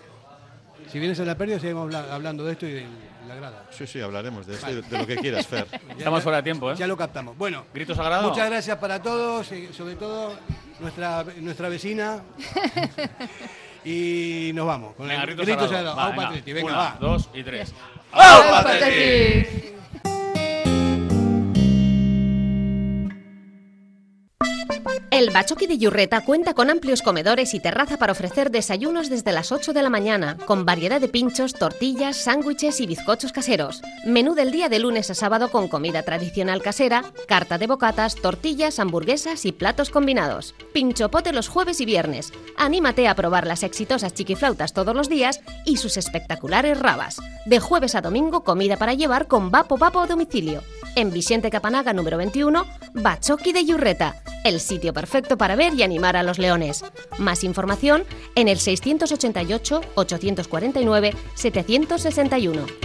Si vienes a la previa, seguimos habla- hablando de esto y de la grada. Sí, sí, hablaremos de, esto y Vale. de lo que quieras, Fer. Estamos fuera de tiempo, ¿eh? Ya lo captamos. Bueno, ¿Grito sagrado? muchas gracias para todos, sobre todo nuestra, nuestra vecina. y nos vamos. Con Venga, el grito grito. Va, Au venga. Va. dos y tres. ¡Au, ¡Au, El Bachoqui de Yurreta cuenta con amplios comedores y terraza para ofrecer desayunos desde las 8 de la mañana, con variedad de pinchos, tortillas, sándwiches y bizcochos caseros. Menú del día de lunes a sábado con comida tradicional casera, carta de bocatas, tortillas, hamburguesas y platos combinados. Pinchopote los jueves y viernes. Anímate a probar las exitosas chiquiflautas todos los días y sus espectaculares rabas. De jueves a domingo, comida para llevar con vapo vapo a domicilio. En Vicente Capanaga número 21, Bachoqui de Yurreta, el sitio perfecto para ver y animar a los leones. Más información en el 688-849-761.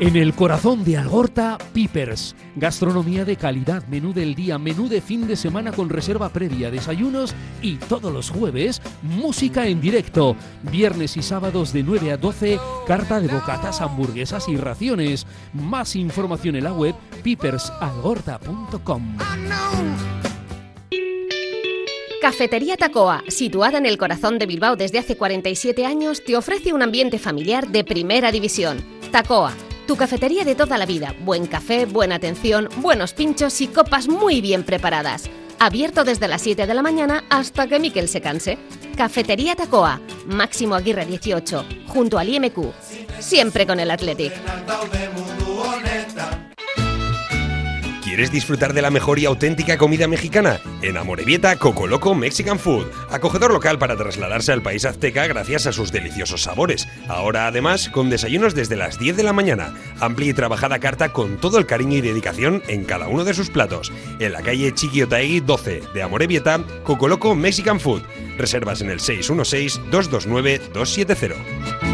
En el corazón de Algorta, Pipers. Gastronomía de calidad, menú del día, menú de fin de semana con reserva previa, desayunos y todos los jueves, música en directo. Viernes y sábados de 9 a 12, carta de bocatas, hamburguesas y raciones. Más información en la web pipersalgorta.com. Cafetería Tacoa, situada en el corazón de Bilbao desde hace 47 años, te ofrece un ambiente familiar de primera división. Tacoa, tu cafetería de toda la vida. Buen café, buena atención, buenos pinchos y copas muy bien preparadas. Abierto desde las 7 de la mañana hasta que Miquel se canse. Cafetería Tacoa, Máximo Aguirre 18, junto al IMQ. Siempre con el Athletic. ¿Quieres disfrutar de la mejor y auténtica comida mexicana? En Amorebieta, Coco Loco Mexican Food, acogedor local para trasladarse al país azteca gracias a sus deliciosos sabores. Ahora además con desayunos desde las 10 de la mañana, amplia y trabajada carta con todo el cariño y dedicación en cada uno de sus platos. En la calle Chiquiotaegui 12 de Amorebieta, Coco Loco Mexican Food. Reservas en el 616 229 270.